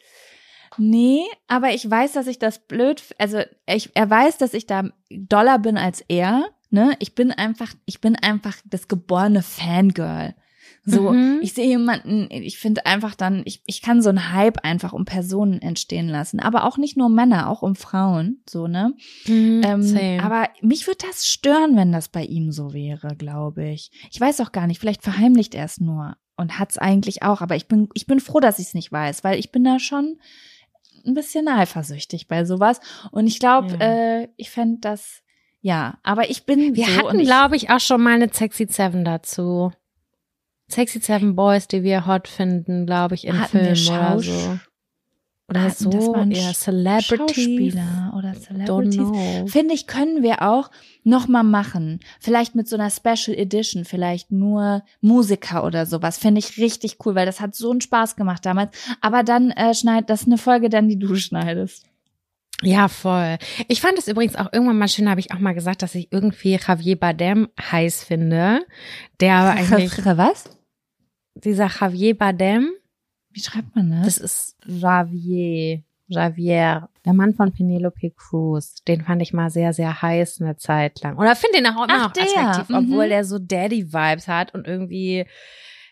Nee, aber ich weiß, dass ich das blöd, also ich, er weiß, dass ich da doller bin als er. Ne? Ich bin einfach, ich bin einfach das geborene Fangirl. So, mhm. ich sehe jemanden, ich finde einfach dann, ich, ich kann so einen Hype einfach um Personen entstehen lassen. Aber auch nicht nur Männer, auch um Frauen, so, ne? Mhm, ähm, aber mich würde das stören, wenn das bei ihm so wäre, glaube ich. Ich weiß auch gar nicht, vielleicht verheimlicht er es nur und hat es eigentlich auch. Aber ich bin, ich bin froh, dass ich es nicht weiß, weil ich bin da schon ein bisschen eifersüchtig bei sowas. Und ich glaube, ja. äh, ich fände das, ja, aber ich bin. Wir so hatten, glaube ich, auch schon mal eine Sexy Seven dazu. Sexy Seven Boys, die wir hot finden, glaube ich, in Hatten Filmen oder so. Oder Hatten, so, eher Celebrities. oder Celebrities. Finde ich, können wir auch noch mal machen. Vielleicht mit so einer Special Edition, vielleicht nur Musiker oder sowas. Finde ich richtig cool, weil das hat so einen Spaß gemacht damals. Aber dann äh, schneid, das ist eine Folge, dann die du schneidest. Ja, voll. Ich fand es übrigens auch irgendwann mal schön, habe ich auch mal gesagt, dass ich irgendwie Javier Bardem heiß finde. Der aber eigentlich. Was? dieser Javier Bardem. Wie schreibt man das? Das ist Javier. Javier, der Mann von Penelope Cruz. Den fand ich mal sehr, sehr heiß eine Zeit lang. Oder finde den auch immer noch der. attraktiv, mhm. obwohl der so Daddy-Vibes hat und irgendwie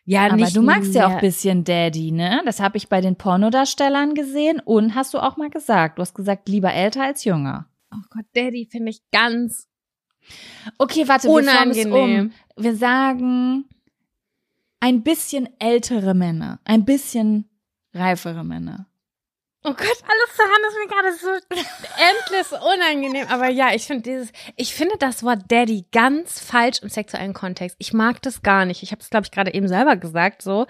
ja, aber du magst ja auch ein bisschen Daddy, ne? Das habe ich bei den Pornodarstellern gesehen und hast du auch mal gesagt. Du hast gesagt, lieber älter als jünger. Oh Gott, Daddy finde ich ganz Okay, warte, unangenehm. wir um. Wir sagen ein bisschen ältere Männer, ein bisschen reifere Männer. Oh Gott, alles daran ist mir gerade so endlich unangenehm. Aber ja, ich finde dieses, ich finde das Wort Daddy ganz falsch im sexuellen Kontext. Ich mag das gar nicht. Ich habe es, glaube ich, gerade eben selber gesagt, so,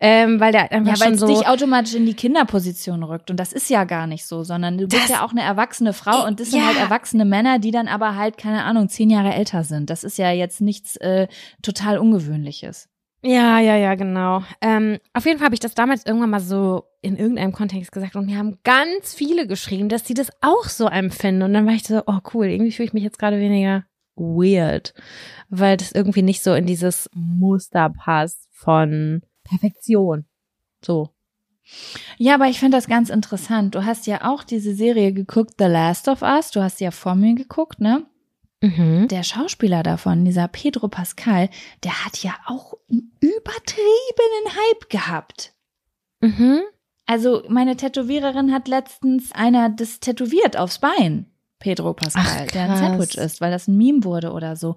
ähm, weil der einfach ja, weil es so dich automatisch in die Kinderposition rückt. Und das ist ja gar nicht so, sondern du bist ja auch eine erwachsene Frau und das sind halt erwachsene Männer, die dann aber halt keine Ahnung zehn Jahre älter sind. Das ist ja jetzt nichts äh, total ungewöhnliches. Ja, ja, ja, genau. Ähm, auf jeden Fall habe ich das damals irgendwann mal so in irgendeinem Kontext gesagt und mir haben ganz viele geschrieben, dass sie das auch so empfinden. Und dann war ich so, oh cool, irgendwie fühle ich mich jetzt gerade weniger weird, weil das irgendwie nicht so in dieses Muster passt von Perfektion. So. Ja, aber ich finde das ganz interessant. Du hast ja auch diese Serie geguckt, The Last of Us. Du hast sie ja vor mir geguckt, ne? Mhm. Der Schauspieler davon, dieser Pedro Pascal, der hat ja auch einen übertriebenen Hype gehabt. Mhm. Also meine Tätowiererin hat letztens einer das tätowiert aufs Bein. Pedro Pascal, Ach, der ein Sandwich ist, weil das ein Meme wurde oder so.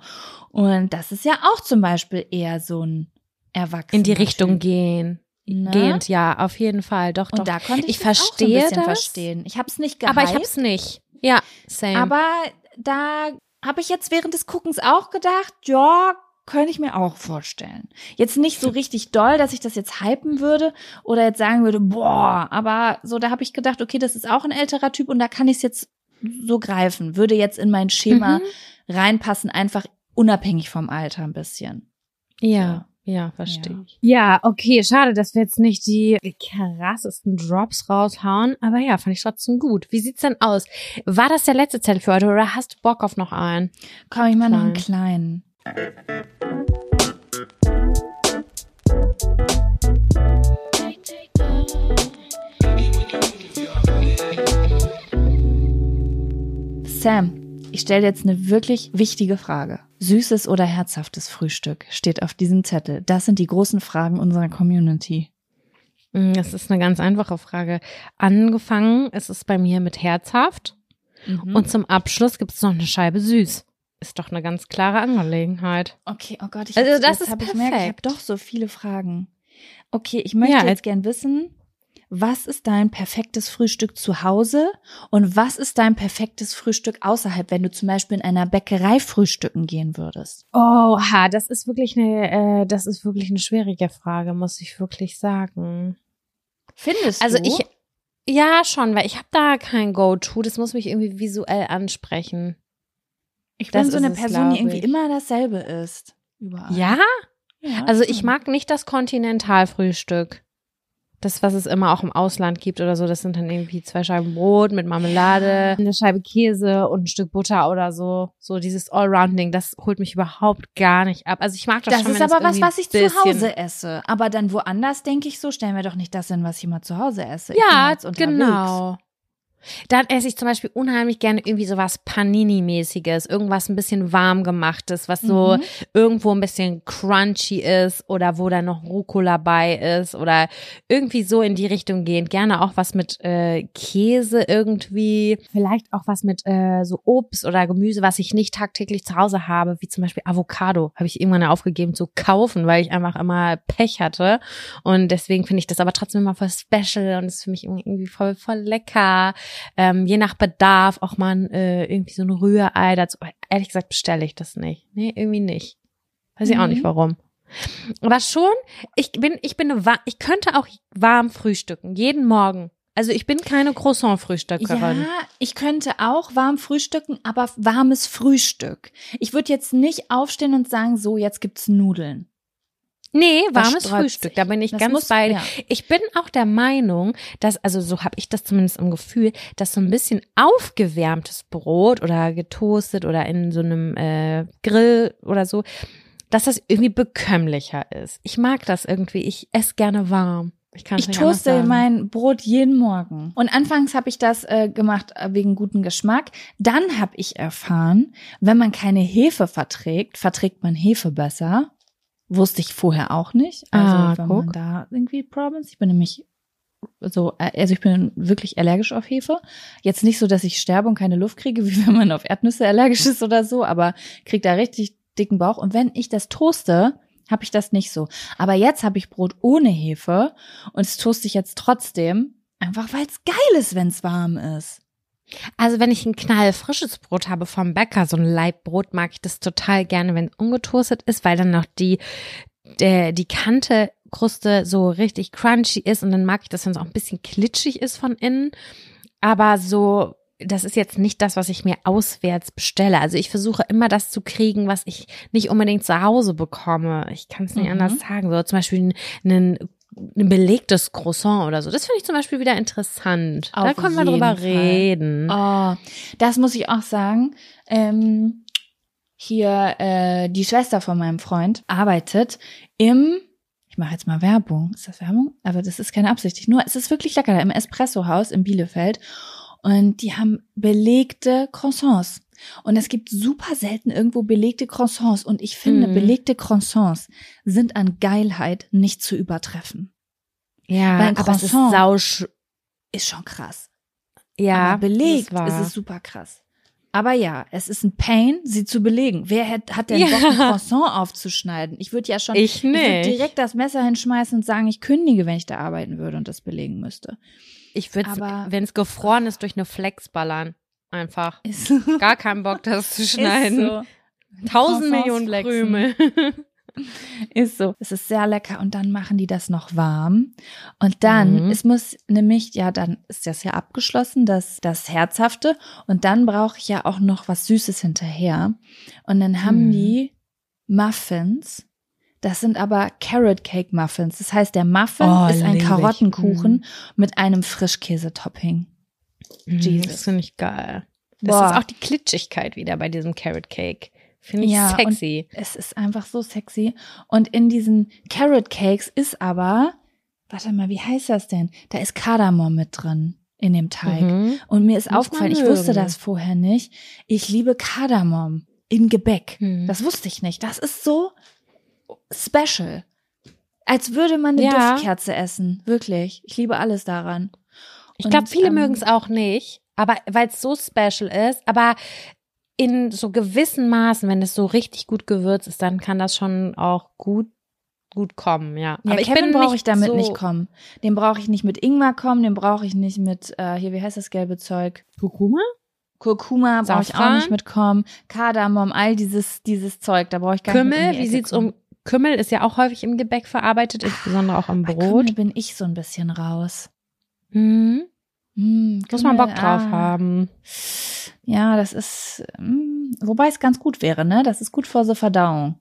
Und das ist ja auch zum Beispiel eher so ein Erwachsener. In die Richtung gehen. Ne? Gehend, ja, auf jeden Fall. Doch, doch. Und da konnte ich, ich verstehe so ein bisschen das. verstehen. Ich habe es nicht gehypt, Aber ich habe es nicht. Ja, same. Aber da habe ich jetzt während des Guckens auch gedacht, ja, könnte ich mir auch vorstellen. Jetzt nicht so richtig doll, dass ich das jetzt hypen würde oder jetzt sagen würde, boah, aber so, da habe ich gedacht, okay, das ist auch ein älterer Typ und da kann ich es jetzt so greifen, würde jetzt in mein Schema Mhm. reinpassen, einfach unabhängig vom Alter ein bisschen. Ja, ja, verstehe Ja. ich. Ja, okay, schade, dass wir jetzt nicht die krassesten Drops raushauen, aber ja, fand ich trotzdem gut. Wie sieht's denn aus? War das der letzte Zettel für heute oder hast du Bock auf noch einen? Komm, ich mal noch einen kleinen. Sam, ich stelle jetzt eine wirklich wichtige Frage. Süßes oder herzhaftes Frühstück steht auf diesem Zettel. Das sind die großen Fragen unserer Community. Mm, Das ist eine ganz einfache Frage. Angefangen ist es bei mir mit herzhaft Und und zum Abschluss gibt's noch eine Scheibe süß. Ist doch eine ganz klare Angelegenheit. okay, oh Gott, ich Also das jetzt ist hab ich merke, ich habe doch so viele Fragen. Okay, ich möchte Ja, jetzt gern wissen, was ist dein perfektes Frühstück zu Hause und was ist dein perfektes Frühstück außerhalb, wenn du zum Beispiel in einer Bäckerei frühstücken gehen würdest? Oha, das ist wirklich eine, äh, das ist wirklich eine schwierige Frage, muss ich wirklich sagen. Findest Also du? ich, ja schon, weil ich habe da kein Go-To. Das muss mich irgendwie visuell ansprechen. ich bin das so eine ist es, Person, die irgendwie immer dasselbe ist. Überall. Ja, Ja, also ich mag nicht das Kontinentalfrühstück. Das, was es immer auch im Ausland gibt oder so, das sind dann irgendwie zwei Scheiben Brot mit Marmelade, eine Scheibe Käse und ein Stück Butter oder so. So dieses Allround-Ding, das holt mich überhaupt gar nicht ab. Also ich mag das, Das schon, ist wenn es aber was, was ich zu Hause esse. Aber dann woanders denke ich so, stellen wir doch nicht das hin, was ich immer zu Hause esse. Ja, genau. Dann esse ich zum Beispiel unheimlich gerne irgendwie sowas Panini-mäßiges, irgendwas ein bisschen warm gemachtes, was so Mhm. irgendwo ein bisschen crunchy ist oder wo dann noch Rucola bei ist oder irgendwie so in die Richtung gehend. Gerne auch was mit äh, Käse irgendwie. Vielleicht auch was mit äh, so Obst oder Gemüse, was ich nicht tagtäglich zu Hause habe, wie zum Beispiel Avocado. Habe ich irgendwann aufgegeben zu kaufen, weil ich einfach immer Pech hatte. Und deswegen finde ich das aber trotzdem immer voll special und ist für mich irgendwie voll, voll lecker. Ähm, je nach Bedarf auch mal äh, irgendwie so ein Rührei dazu. Aber ehrlich gesagt bestelle ich das nicht. Nee, irgendwie nicht. Weiß ich auch Mhm. nicht warum. Aber schon, ich bin, ich bin eine, ich könnte auch warm frühstücken, jeden Morgen. Also ich bin keine Croissant-Frühstückerin. Ja, ich könnte auch warm frühstücken, aber warmes Frühstück. Ich würde jetzt nicht aufstehen und sagen, so, jetzt gibt's Nudeln. Nee, warmes Frühstück, da bin ich Das ganz muss- bei. ja. Ich bin auch der Meinung, dass, also so habe ich das zumindest im Gefühl, dass so ein bisschen aufgewärmtes Brot oder getoastet oder in so einem äh, Grill oder so, dass das irgendwie bekömmlicher ist. Ich mag das irgendwie. Ich esse gerne warm. Ich kann Ich toaste mein Brot jeden Morgen. Und anfangs habe ich das äh, gemacht äh, wegen guten Geschmack. Dann habe ich erfahren, wenn man keine Hefe verträgt, verträgt man Hefe besser. Wusste ich vorher auch nicht. Also Ah, wenn guck. man da irgendwie Problems. Ich bin nämlich so, äh, also ich bin wirklich allergisch auf Hefe. Jetzt nicht so, dass ich sterbe und keine Luft kriege, wie wenn man auf Erdnüsse allergisch ist oder so, aber krieg da richtig dicken Bauch. Und wenn ich das toaste, habe ich das nicht so. Aber jetzt habe ich Brot ohne Hefe und es toaste ich jetzt trotzdem, einfach weil es geil ist, wenn es warm ist. Also wenn ich ein knallfrisches Brot habe vom Bäcker, so ein Leibbrot, mag ich das total gerne, wenn es ungetoastet ist, weil dann noch die, der, die Kante Kruste so richtig crunchy ist und dann mag ich das, wenn es auch ein bisschen klitschig ist von innen. Aber so, das ist jetzt nicht das, was ich mir auswärts bestelle. Also ich versuche immer das zu kriegen, was ich nicht unbedingt zu Hause bekomme. Ich kann es nicht Mhm. anders sagen. So zum Beispiel ein, ein, belegtes Croissant oder so. Das finde ich zum Beispiel wieder interessant. da Auf können wir drüber Fall. reden. Oh, das muss ich auch sagen. Ähm, hier äh, die Schwester von meinem Freund arbeitet im, ich mache jetzt mal Werbung. Ist das Werbung? Aber das ist keine Absicht. Nur es ist wirklich lecker da im Espresso-Haus in Bielefeld. Und die haben belegte Croissants. Und es gibt super selten irgendwo belegte Croissants. Und ich finde, Mhm. belegte Croissants sind an Geilheit nicht zu übertreffen. Ja, Weil ein aber es ist Croissant-. Ist schon krass. Ja, Aber belegt ist es super krass. Aber ja, es ist ein Pain, sie zu belegen. Wer hat, hat denn Ja. Bock, ein Croissant aufzuschneiden? Ich würde ja schon, Ich nicht. direkt das Messer hinschmeißen und sagen, ich kündige, wenn ich da arbeiten würde und das belegen müsste. Ich würde, Aber- wenn es gefroren ist, durch eine Flex ballern. Einfach. Ist, Gar keinen Bock, das zu schneiden. Ist so. Tausend Millionen Krümel. Ist so. Es ist sehr lecker und dann machen die das noch warm. Und dann, mhm. es muss nämlich, ja, dann ist das ja abgeschlossen, das, das Herzhafte. Und dann brauche ich ja auch noch was Süßes hinterher. Und dann haben mhm. die Muffins. Das sind aber Carrot Cake Muffins. Das heißt, der Muffin oh, ist ein Karottenkuchen mhm. mit einem Frischkäse-Topping. Mhm, Jesus. Das finde ich geil. Das Boah. ist auch die Klitschigkeit wieder bei diesem Carrot Cake. Finde ich ja, sexy. es ist einfach so sexy. Und in diesen Carrot Cakes ist aber, warte mal, wie heißt das denn? Da ist Kardamom mit drin in dem Teig. Mhm. Und mir ist Muss aufgefallen, ich wusste das vorher nicht. Ich liebe Kardamom in Gebäck. Mhm. Das wusste ich nicht. Das ist so special. Als würde man eine ja. Duftkerze essen. Wirklich. Ich liebe alles daran. Ich glaube, viele ähm, mögen es auch nicht, aber weil es so special ist. Aber in so gewissen Maßen, wenn es so richtig gut gewürzt ist, dann kann das schon auch gut gut kommen, ja. ja aber ich Kevin brauche ich damit so nicht kommen. Den brauche ich nicht mit Ingwer kommen, den brauche ich nicht mit äh, hier wie heißt das gelbe Zeug? Kurkuma? Kurkuma brauche ich auch nicht mitkommen. Kardamom, all dieses dieses Zeug, da brauche ich gar Kümmel, nicht. Kümmel, wie sieht's kommen. um Kümmel ist ja auch häufig im Gebäck verarbeitet, insbesondere auch am Brot. Bei Kümmel bin ich so ein bisschen raus. Mhm. Hm, Muss man Bock drauf ah. haben. Ja, das ist, hm, wobei es ganz gut wäre, ne? Das ist gut vor so Verdauung.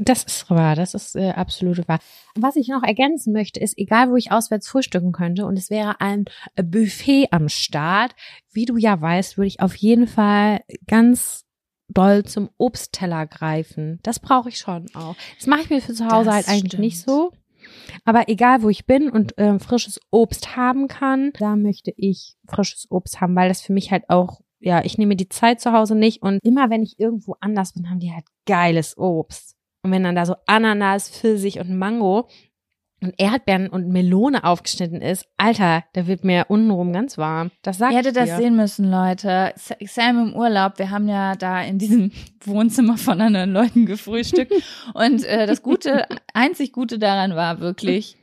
Das ist wahr, das ist äh, absolut wahr. Was ich noch ergänzen möchte, ist, egal wo ich auswärts frühstücken könnte und es wäre ein Buffet am Start, wie du ja weißt, würde ich auf jeden Fall ganz doll zum Obstteller greifen. Das brauche ich schon auch. Das mache ich mir für zu Hause das halt eigentlich stimmt. nicht so. Aber egal, wo ich bin und äh, frisches Obst haben kann, da möchte ich frisches Obst haben, weil das für mich halt auch, ja, ich nehme die Zeit zu Hause nicht und immer wenn ich irgendwo anders bin, haben die halt geiles Obst. Und wenn dann da so Ananas, Pfirsich und Mango und Erdbeeren und Melone aufgeschnitten ist, Alter, da wird mir untenrum ganz warm. Das sagt Ihr hättet das sehen müssen, Leute. Sam im Urlaub, wir haben ja da in diesem Wohnzimmer von anderen Leuten gefrühstückt und äh, das Gute, einzig Gute daran war wirklich,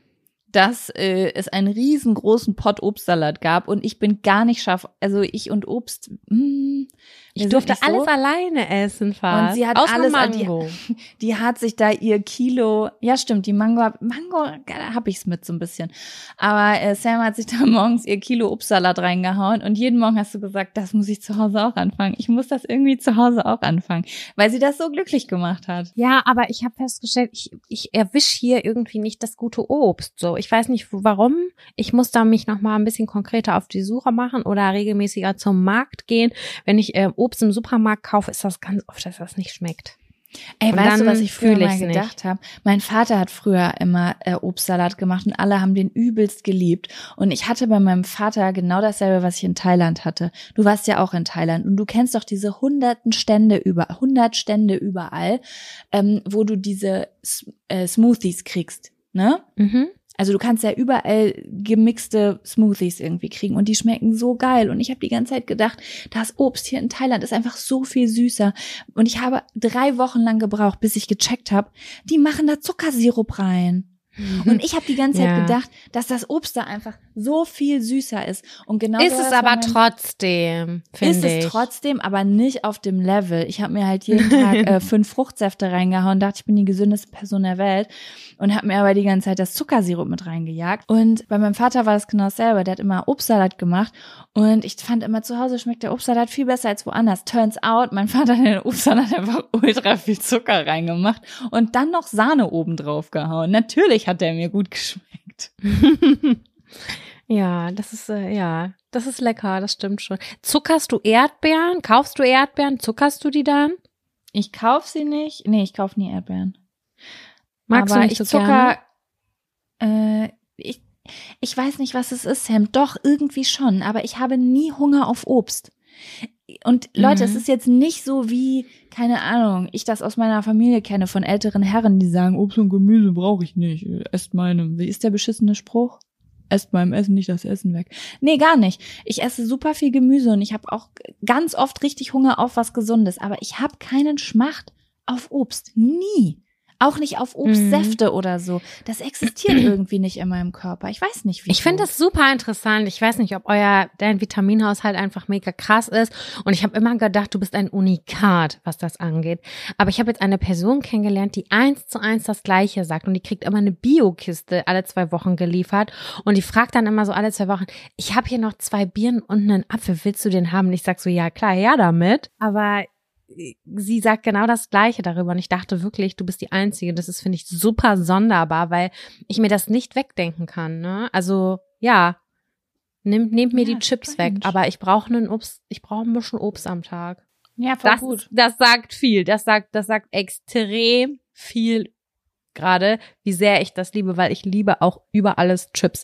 dass äh, es einen riesengroßen Pott Obstsalat gab und ich bin gar nicht scharf. Also ich und Obst. Mh, hm, ich durfte so. alles alleine essen fast. Und sie hat Außer alles. Mango. Die, die, hat sich da ihr Kilo. Ja stimmt, die Mango. Mango da hab ich's mit so ein bisschen. Aber äh, Sam hat sich da morgens ihr Kilo Obstsalat reingehauen und jeden Morgen hast du gesagt, das muss ich zu Hause auch anfangen. Ich muss das irgendwie zu Hause auch anfangen, weil sie das so glücklich gemacht hat. Ja, aber ich habe festgestellt, ich, ich erwisch hier irgendwie nicht das gute Obst. So, ich weiß nicht warum. Ich muss da mich noch mal ein bisschen konkreter auf die Suche machen oder regelmäßiger zum Markt gehen. Wenn ich äh, Obst im Supermarkt kaufe, ist das ganz oft, dass das nicht schmeckt. Ey, und weißt du, was ich früher mal gedacht habe? Mein Vater hat früher immer äh, Obstsalat gemacht und alle haben den übelst geliebt. Und ich hatte bei meinem Vater genau dasselbe, was ich in Thailand hatte. Du warst ja auch in Thailand und du kennst doch diese hunderten Stände über, hundert Stände überall, ähm, wo du diese äh, Smoothies kriegst, ne? Mhm. Also du kannst ja überall gemixte Smoothies irgendwie kriegen und die schmecken so geil. Und ich habe die ganze Zeit gedacht, das Obst hier in Thailand ist einfach so viel süßer. Und ich habe drei Wochen lang gebraucht, bis ich gecheckt habe, die machen da Zuckersirup rein. Und ich habe die ganze Zeit ja. gedacht, dass das Obst da einfach so viel süßer ist. Und genau ist es aber trotzdem, Ist es ich. trotzdem, aber nicht auf dem Level. Ich habe mir halt jeden Tag äh, fünf Fruchtsäfte reingehauen, dachte, ich bin die gesündeste Person der Welt und habe mir aber die ganze Zeit das Zuckersirup mit reingejagt. Und bei meinem Vater war das genau dasselbe. Der hat immer Obstsalat gemacht und ich fand immer zu Hause schmeckt der Obstsalat viel besser als woanders. Turns out, mein Vater hat in den Obstsalat einfach ultra viel Zucker reingemacht und dann noch Sahne oben drauf gehauen. Natürlich hat der mir gut geschmeckt. ja, das ist äh, ja, das ist lecker, das stimmt schon. Zuckerst du Erdbeeren? Kaufst du Erdbeeren? Zuckerst du die dann? Ich kauf sie nicht. Nee, ich kauf nie Erdbeeren. Magst Aber du nicht so Zucker, gerne? Äh, ich, ich weiß nicht, was es ist, Sam. Doch, irgendwie schon. Aber ich habe nie Hunger auf Obst. Und Leute, mhm. es ist jetzt nicht so wie, keine Ahnung, ich das aus meiner Familie kenne von älteren Herren, die sagen, Obst und Gemüse brauche ich nicht. Esst meinem. Wie ist der beschissene Spruch? Esst meinem Essen nicht das Essen weg. Nee, gar nicht. Ich esse super viel Gemüse und ich habe auch ganz oft richtig Hunger auf was Gesundes. Aber ich habe keinen Schmacht auf Obst. Nie. Auch nicht auf Obstsäfte mhm. oder so. Das existiert irgendwie nicht in meinem Körper. Ich weiß nicht, wie. Ich finde das super interessant. Ich weiß nicht, ob euer dein Vitaminhaushalt einfach mega krass ist. Und ich habe immer gedacht, du bist ein Unikat, was das angeht. Aber ich habe jetzt eine Person kennengelernt, die eins zu eins das Gleiche sagt und die kriegt immer eine Biokiste alle zwei Wochen geliefert und die fragt dann immer so alle zwei Wochen: Ich habe hier noch zwei Birnen und einen Apfel. Willst du den haben? Und ich sag so: Ja klar, her damit. Aber sie sagt genau das Gleiche darüber. Und ich dachte wirklich, du bist die Einzige. Das ist, finde ich, super sonderbar, weil ich mir das nicht wegdenken kann. Ne? Also, ja, nehmt, nehmt mir ja, die Chips weg, aber ich brauche einen Obst, ich brauche ein bisschen Obst am Tag. Ja, voll das, gut. Das sagt viel. Das sagt, das sagt extrem viel gerade, wie sehr ich das liebe, weil ich liebe auch über alles Chips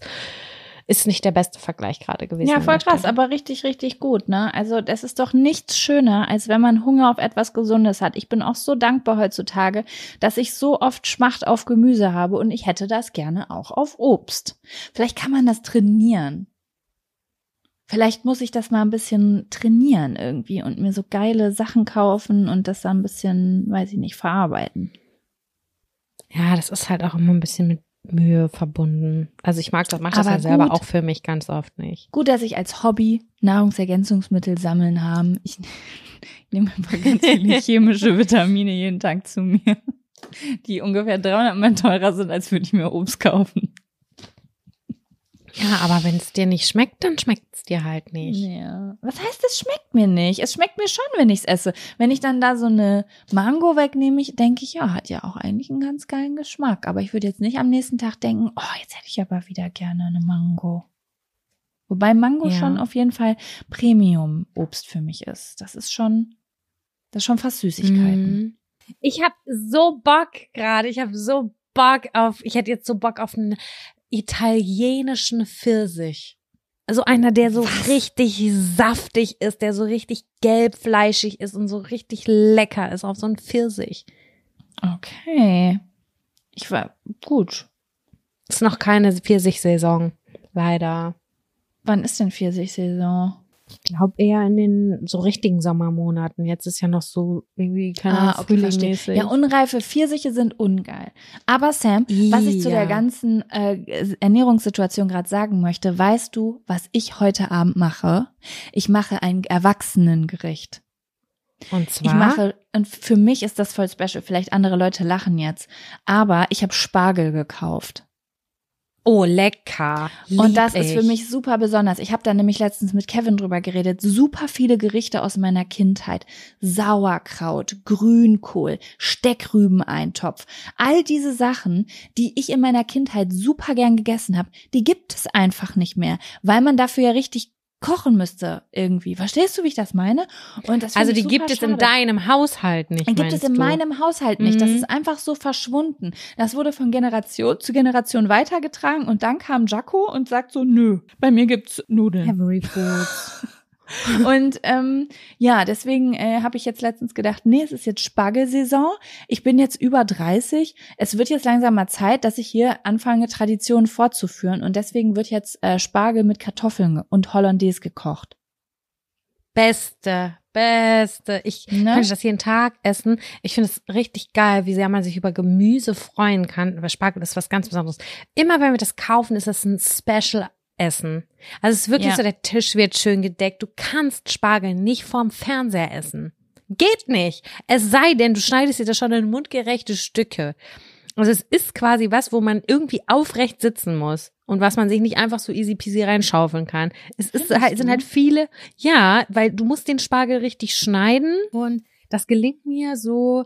ist nicht der beste Vergleich gerade gewesen. Ja, voll krass, aber richtig, richtig gut, ne? Also, das ist doch nichts schöner, als wenn man Hunger auf etwas Gesundes hat. Ich bin auch so dankbar heutzutage, dass ich so oft Schmacht auf Gemüse habe und ich hätte das gerne auch auf Obst. Vielleicht kann man das trainieren. Vielleicht muss ich das mal ein bisschen trainieren irgendwie und mir so geile Sachen kaufen und das dann ein bisschen, weiß ich nicht, verarbeiten. Ja, das ist halt auch immer ein bisschen mit Mühe verbunden. Also ich mag das, mache das ja selber auch für mich ganz oft nicht. Gut, dass ich als Hobby Nahrungsergänzungsmittel sammeln haben. Ich, ich nehme einfach ganz viele chemische Vitamine jeden Tag zu mir, die ungefähr 300 Mal teurer sind, als würde ich mir Obst kaufen. Ja, aber wenn es dir nicht schmeckt, dann schmeckt es dir halt nicht. Ja. Was heißt, es schmeckt mir nicht? Es schmeckt mir schon, wenn ich es esse. Wenn ich dann da so eine Mango wegnehme, ich denke ich, ja, hat ja auch eigentlich einen ganz geilen Geschmack. Aber ich würde jetzt nicht am nächsten Tag denken, oh, jetzt hätte ich aber wieder gerne eine Mango. Wobei Mango ja. schon auf jeden Fall Premium-Obst für mich ist. Das ist schon, das ist schon fast Süßigkeiten. Mhm. Ich habe so Bock gerade. Ich habe so Bock auf, ich hätte jetzt so Bock auf einen italienischen Pfirsich. Also einer, der so Was? richtig saftig ist, der so richtig gelbfleischig ist und so richtig lecker ist auf so ein Pfirsich. Okay. Ich war gut. Ist noch keine Pfirsichsaison, leider. Wann ist denn Pfirsichsaison? Ich glaube eher in den so richtigen Sommermonaten. Jetzt ist ja noch so irgendwie keine ah, okay. Ja, unreife Pfirsiche sind ungeil. Aber Sam, I, was ich zu ja. der ganzen äh, Ernährungssituation gerade sagen möchte, weißt du, was ich heute Abend mache? Ich mache ein Erwachsenengericht. Und zwar? Ich mache, und für mich ist das voll special. Vielleicht andere Leute lachen jetzt. Aber ich habe Spargel gekauft. Oh, lecker. Lieb und das ich. ist für mich super besonders. Ich habe da nämlich letztens mit Kevin drüber geredet. Super viele Gerichte aus meiner Kindheit. Sauerkraut, Grünkohl, Steckrübeneintopf. All diese Sachen, die ich in meiner Kindheit super gern gegessen habe, die gibt es einfach nicht mehr, weil man dafür ja richtig kochen müsste irgendwie. Verstehst du, wie ich das meine? Und das also die gibt es in deinem Haushalt nicht. Die gibt es in du? meinem Haushalt nicht. Mhm. Das ist einfach so verschwunden. Das wurde von Generation zu Generation weitergetragen und dann kam Jaco und sagt so, nö, bei mir gibt's Nudeln. Every Foods. Und ähm, ja, deswegen äh, habe ich jetzt letztens gedacht, nee, es ist jetzt Spargelsaison. Ich bin jetzt über 30. Es wird jetzt langsam mal Zeit, dass ich hier anfange, Traditionen fortzuführen. Und deswegen wird jetzt äh, Spargel mit Kartoffeln und Hollandaise gekocht. Beste, beste. Ich ne? könnte das jeden Tag essen. Ich finde es richtig geil, wie sehr man sich über Gemüse freuen kann. Über Spargel ist was ganz Besonderes. Immer wenn wir das kaufen, ist das ein Special essen. Also es ist wirklich ja. so, der Tisch wird schön gedeckt. Du kannst Spargel nicht vorm Fernseher essen. Geht nicht. Es sei denn, du schneidest dir das schon in mundgerechte Stücke. Also es ist quasi was, wo man irgendwie aufrecht sitzen muss und was man sich nicht einfach so easy peasy reinschaufeln kann. Es ist halt, sind halt viele, ja, weil du musst den Spargel richtig schneiden und das gelingt mir so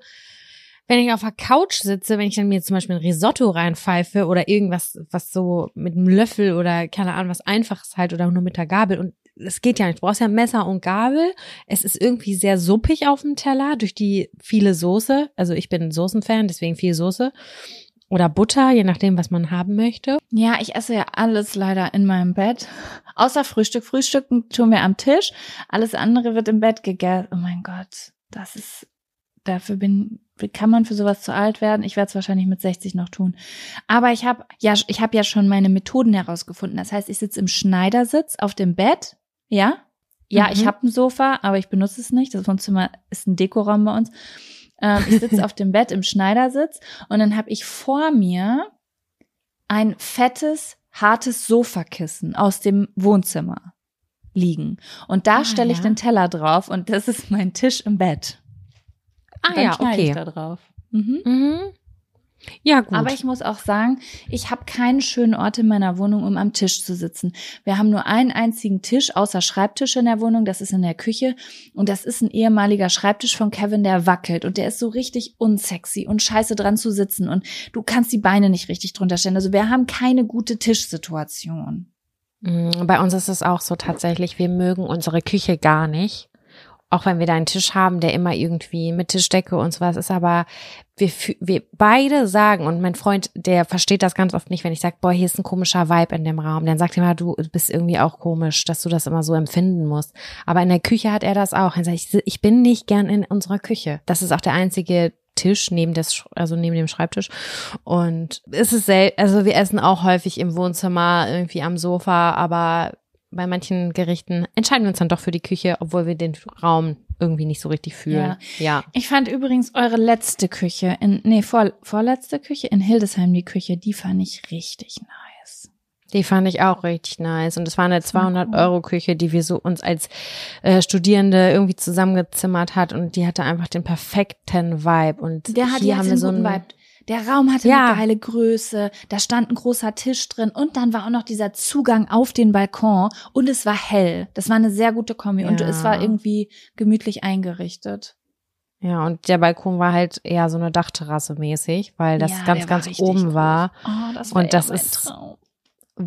wenn ich auf der Couch sitze, wenn ich dann mir zum Beispiel ein Risotto reinpfeife oder irgendwas, was so mit einem Löffel oder keine Ahnung, was einfaches halt oder nur mit der Gabel und es geht ja nicht. Du brauchst ja Messer und Gabel. Es ist irgendwie sehr suppig auf dem Teller durch die viele Soße. Also ich bin Soßenfan, deswegen viel Soße. Oder Butter, je nachdem, was man haben möchte. Ja, ich esse ja alles leider in meinem Bett. Außer Frühstück. Frühstücken tun wir am Tisch. Alles andere wird im Bett gegessen. Oh mein Gott. Das ist, dafür bin, kann man für sowas zu alt werden? Ich werde es wahrscheinlich mit 60 noch tun. Aber ich habe ja, ich habe ja schon meine Methoden herausgefunden. Das heißt, ich sitze im Schneidersitz auf dem Bett, ja. Ja, mhm. ich habe ein Sofa, aber ich benutze es nicht. Das Wohnzimmer ist ein Dekoraum bei uns. Ähm, ich sitze auf dem Bett im Schneidersitz und dann habe ich vor mir ein fettes, hartes Sofakissen aus dem Wohnzimmer liegen. Und da Ah, stelle ich ja. den Teller drauf und das ist mein Tisch im Bett. Ah Dann ja, okay. ich da drauf. Mhm. Mhm. Ja, gut. Aber ich muss auch sagen, ich habe keinen schönen Ort in meiner Wohnung, um am Tisch zu sitzen. Wir haben nur einen einzigen Tisch, außer Schreibtisch in der Wohnung, das ist in der Küche. Und das ist ein ehemaliger Schreibtisch von Kevin, der wackelt. Und der ist so richtig unsexy und scheiße dran zu sitzen. Und du kannst die Beine nicht richtig drunter stellen. Also wir haben keine gute Tischsituation. Mm, Bei uns ist es auch so tatsächlich, wir mögen unsere Küche gar nicht. Auch wenn wir da einen Tisch haben, der immer irgendwie mit Tischdecke und sowas ist, aber wir, wir beide sagen, und mein Freund, der versteht das ganz oft nicht, wenn ich sage, boah, hier ist ein komischer Vibe in dem Raum, dann sagt er immer, du bist irgendwie auch komisch, dass du das immer so empfinden musst. Aber in der Küche hat er das auch. Er sagt, ich, ich bin nicht gern in unserer Küche. Das ist auch der einzige Tisch neben des, also neben dem Schreibtisch. Und es ist sel also wir essen auch häufig im Wohnzimmer, irgendwie am Sofa, aber bei manchen Gerichten entscheiden wir uns dann doch für die Küche, obwohl wir den Raum irgendwie nicht so richtig fühlen. Ja. Ich fand übrigens eure letzte Küche in, nee, vor, vorletzte Küche in Hildesheim, die Küche, die fand ich richtig nice. Die fand ich auch richtig nice. Und es war eine war 200 cool. Euro Küche, die wir so uns als äh, Studierende irgendwie zusammengezimmert hat und die hatte einfach den perfekten Vibe. Und Der hat hier haben wir so einen, Vibe. Der Raum hatte Ja. eine geile Größe, da stand ein großer Tisch drin und dann war auch noch dieser Zugang auf den Balkon und es war hell. Das war eine sehr gute Kombi und Ja. es war irgendwie gemütlich eingerichtet. Ja, und der Balkon war halt eher so eine Dachterrasse mäßig, weil das Ja, ganz, war ganz oben groß. war. Oh, das Und eher das ist- Traum.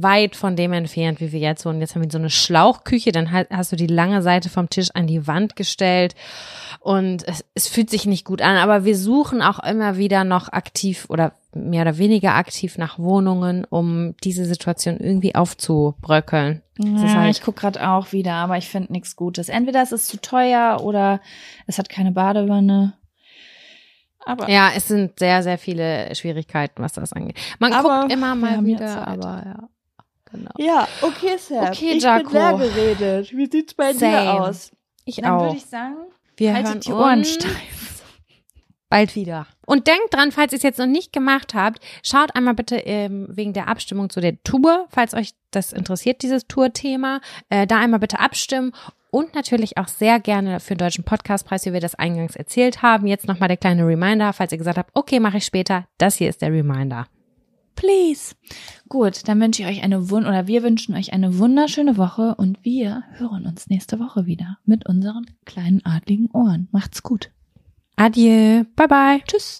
Weit von dem entfernt, wie wir jetzt wohnen. Jetzt haben wir so eine Schlauchküche, dann ha- hast du die lange Seite vom Tisch an die Wand gestellt und es, es fühlt sich nicht gut an, aber wir suchen auch immer wieder noch aktiv oder mehr oder weniger aktiv nach Wohnungen, um diese Situation irgendwie aufzubröckeln. Ja, halt- ich guck gerade auch wieder, aber ich finde nichts Gutes. Entweder es ist zu teuer oder es hat keine Badewanne. Aber Ja, es sind sehr, sehr viele Schwierigkeiten, was das angeht. Man guckt immer mal wieder, aber ja. Genau. Ja, okay, Sam. Okay, ich Jaco. bin leer geredet. Wie sieht's bei Same. dir aus? Ich Dann auch. würde ich sagen, wir haltet hören die Ohren uns steif. bald wieder. Und denkt dran, falls ihr es jetzt noch nicht gemacht habt, schaut einmal bitte ähm, wegen der Abstimmung zu der Tour, falls euch das interessiert, dieses Tourthema, äh, da einmal bitte abstimmen. Und natürlich auch sehr gerne für den Deutschen Podcastpreis, wie wir das eingangs erzählt haben. Jetzt nochmal der kleine Reminder, falls ihr gesagt habt, okay, mache ich später. Das hier ist der Reminder. Please. Gut, dann wünsche ich euch eine wun oder wir wünschen euch eine wunderschöne Woche und wir hören uns nächste Woche wieder mit unseren kleinen adligen Ohren. Macht's gut. Adieu. Bye bye. Tschüss.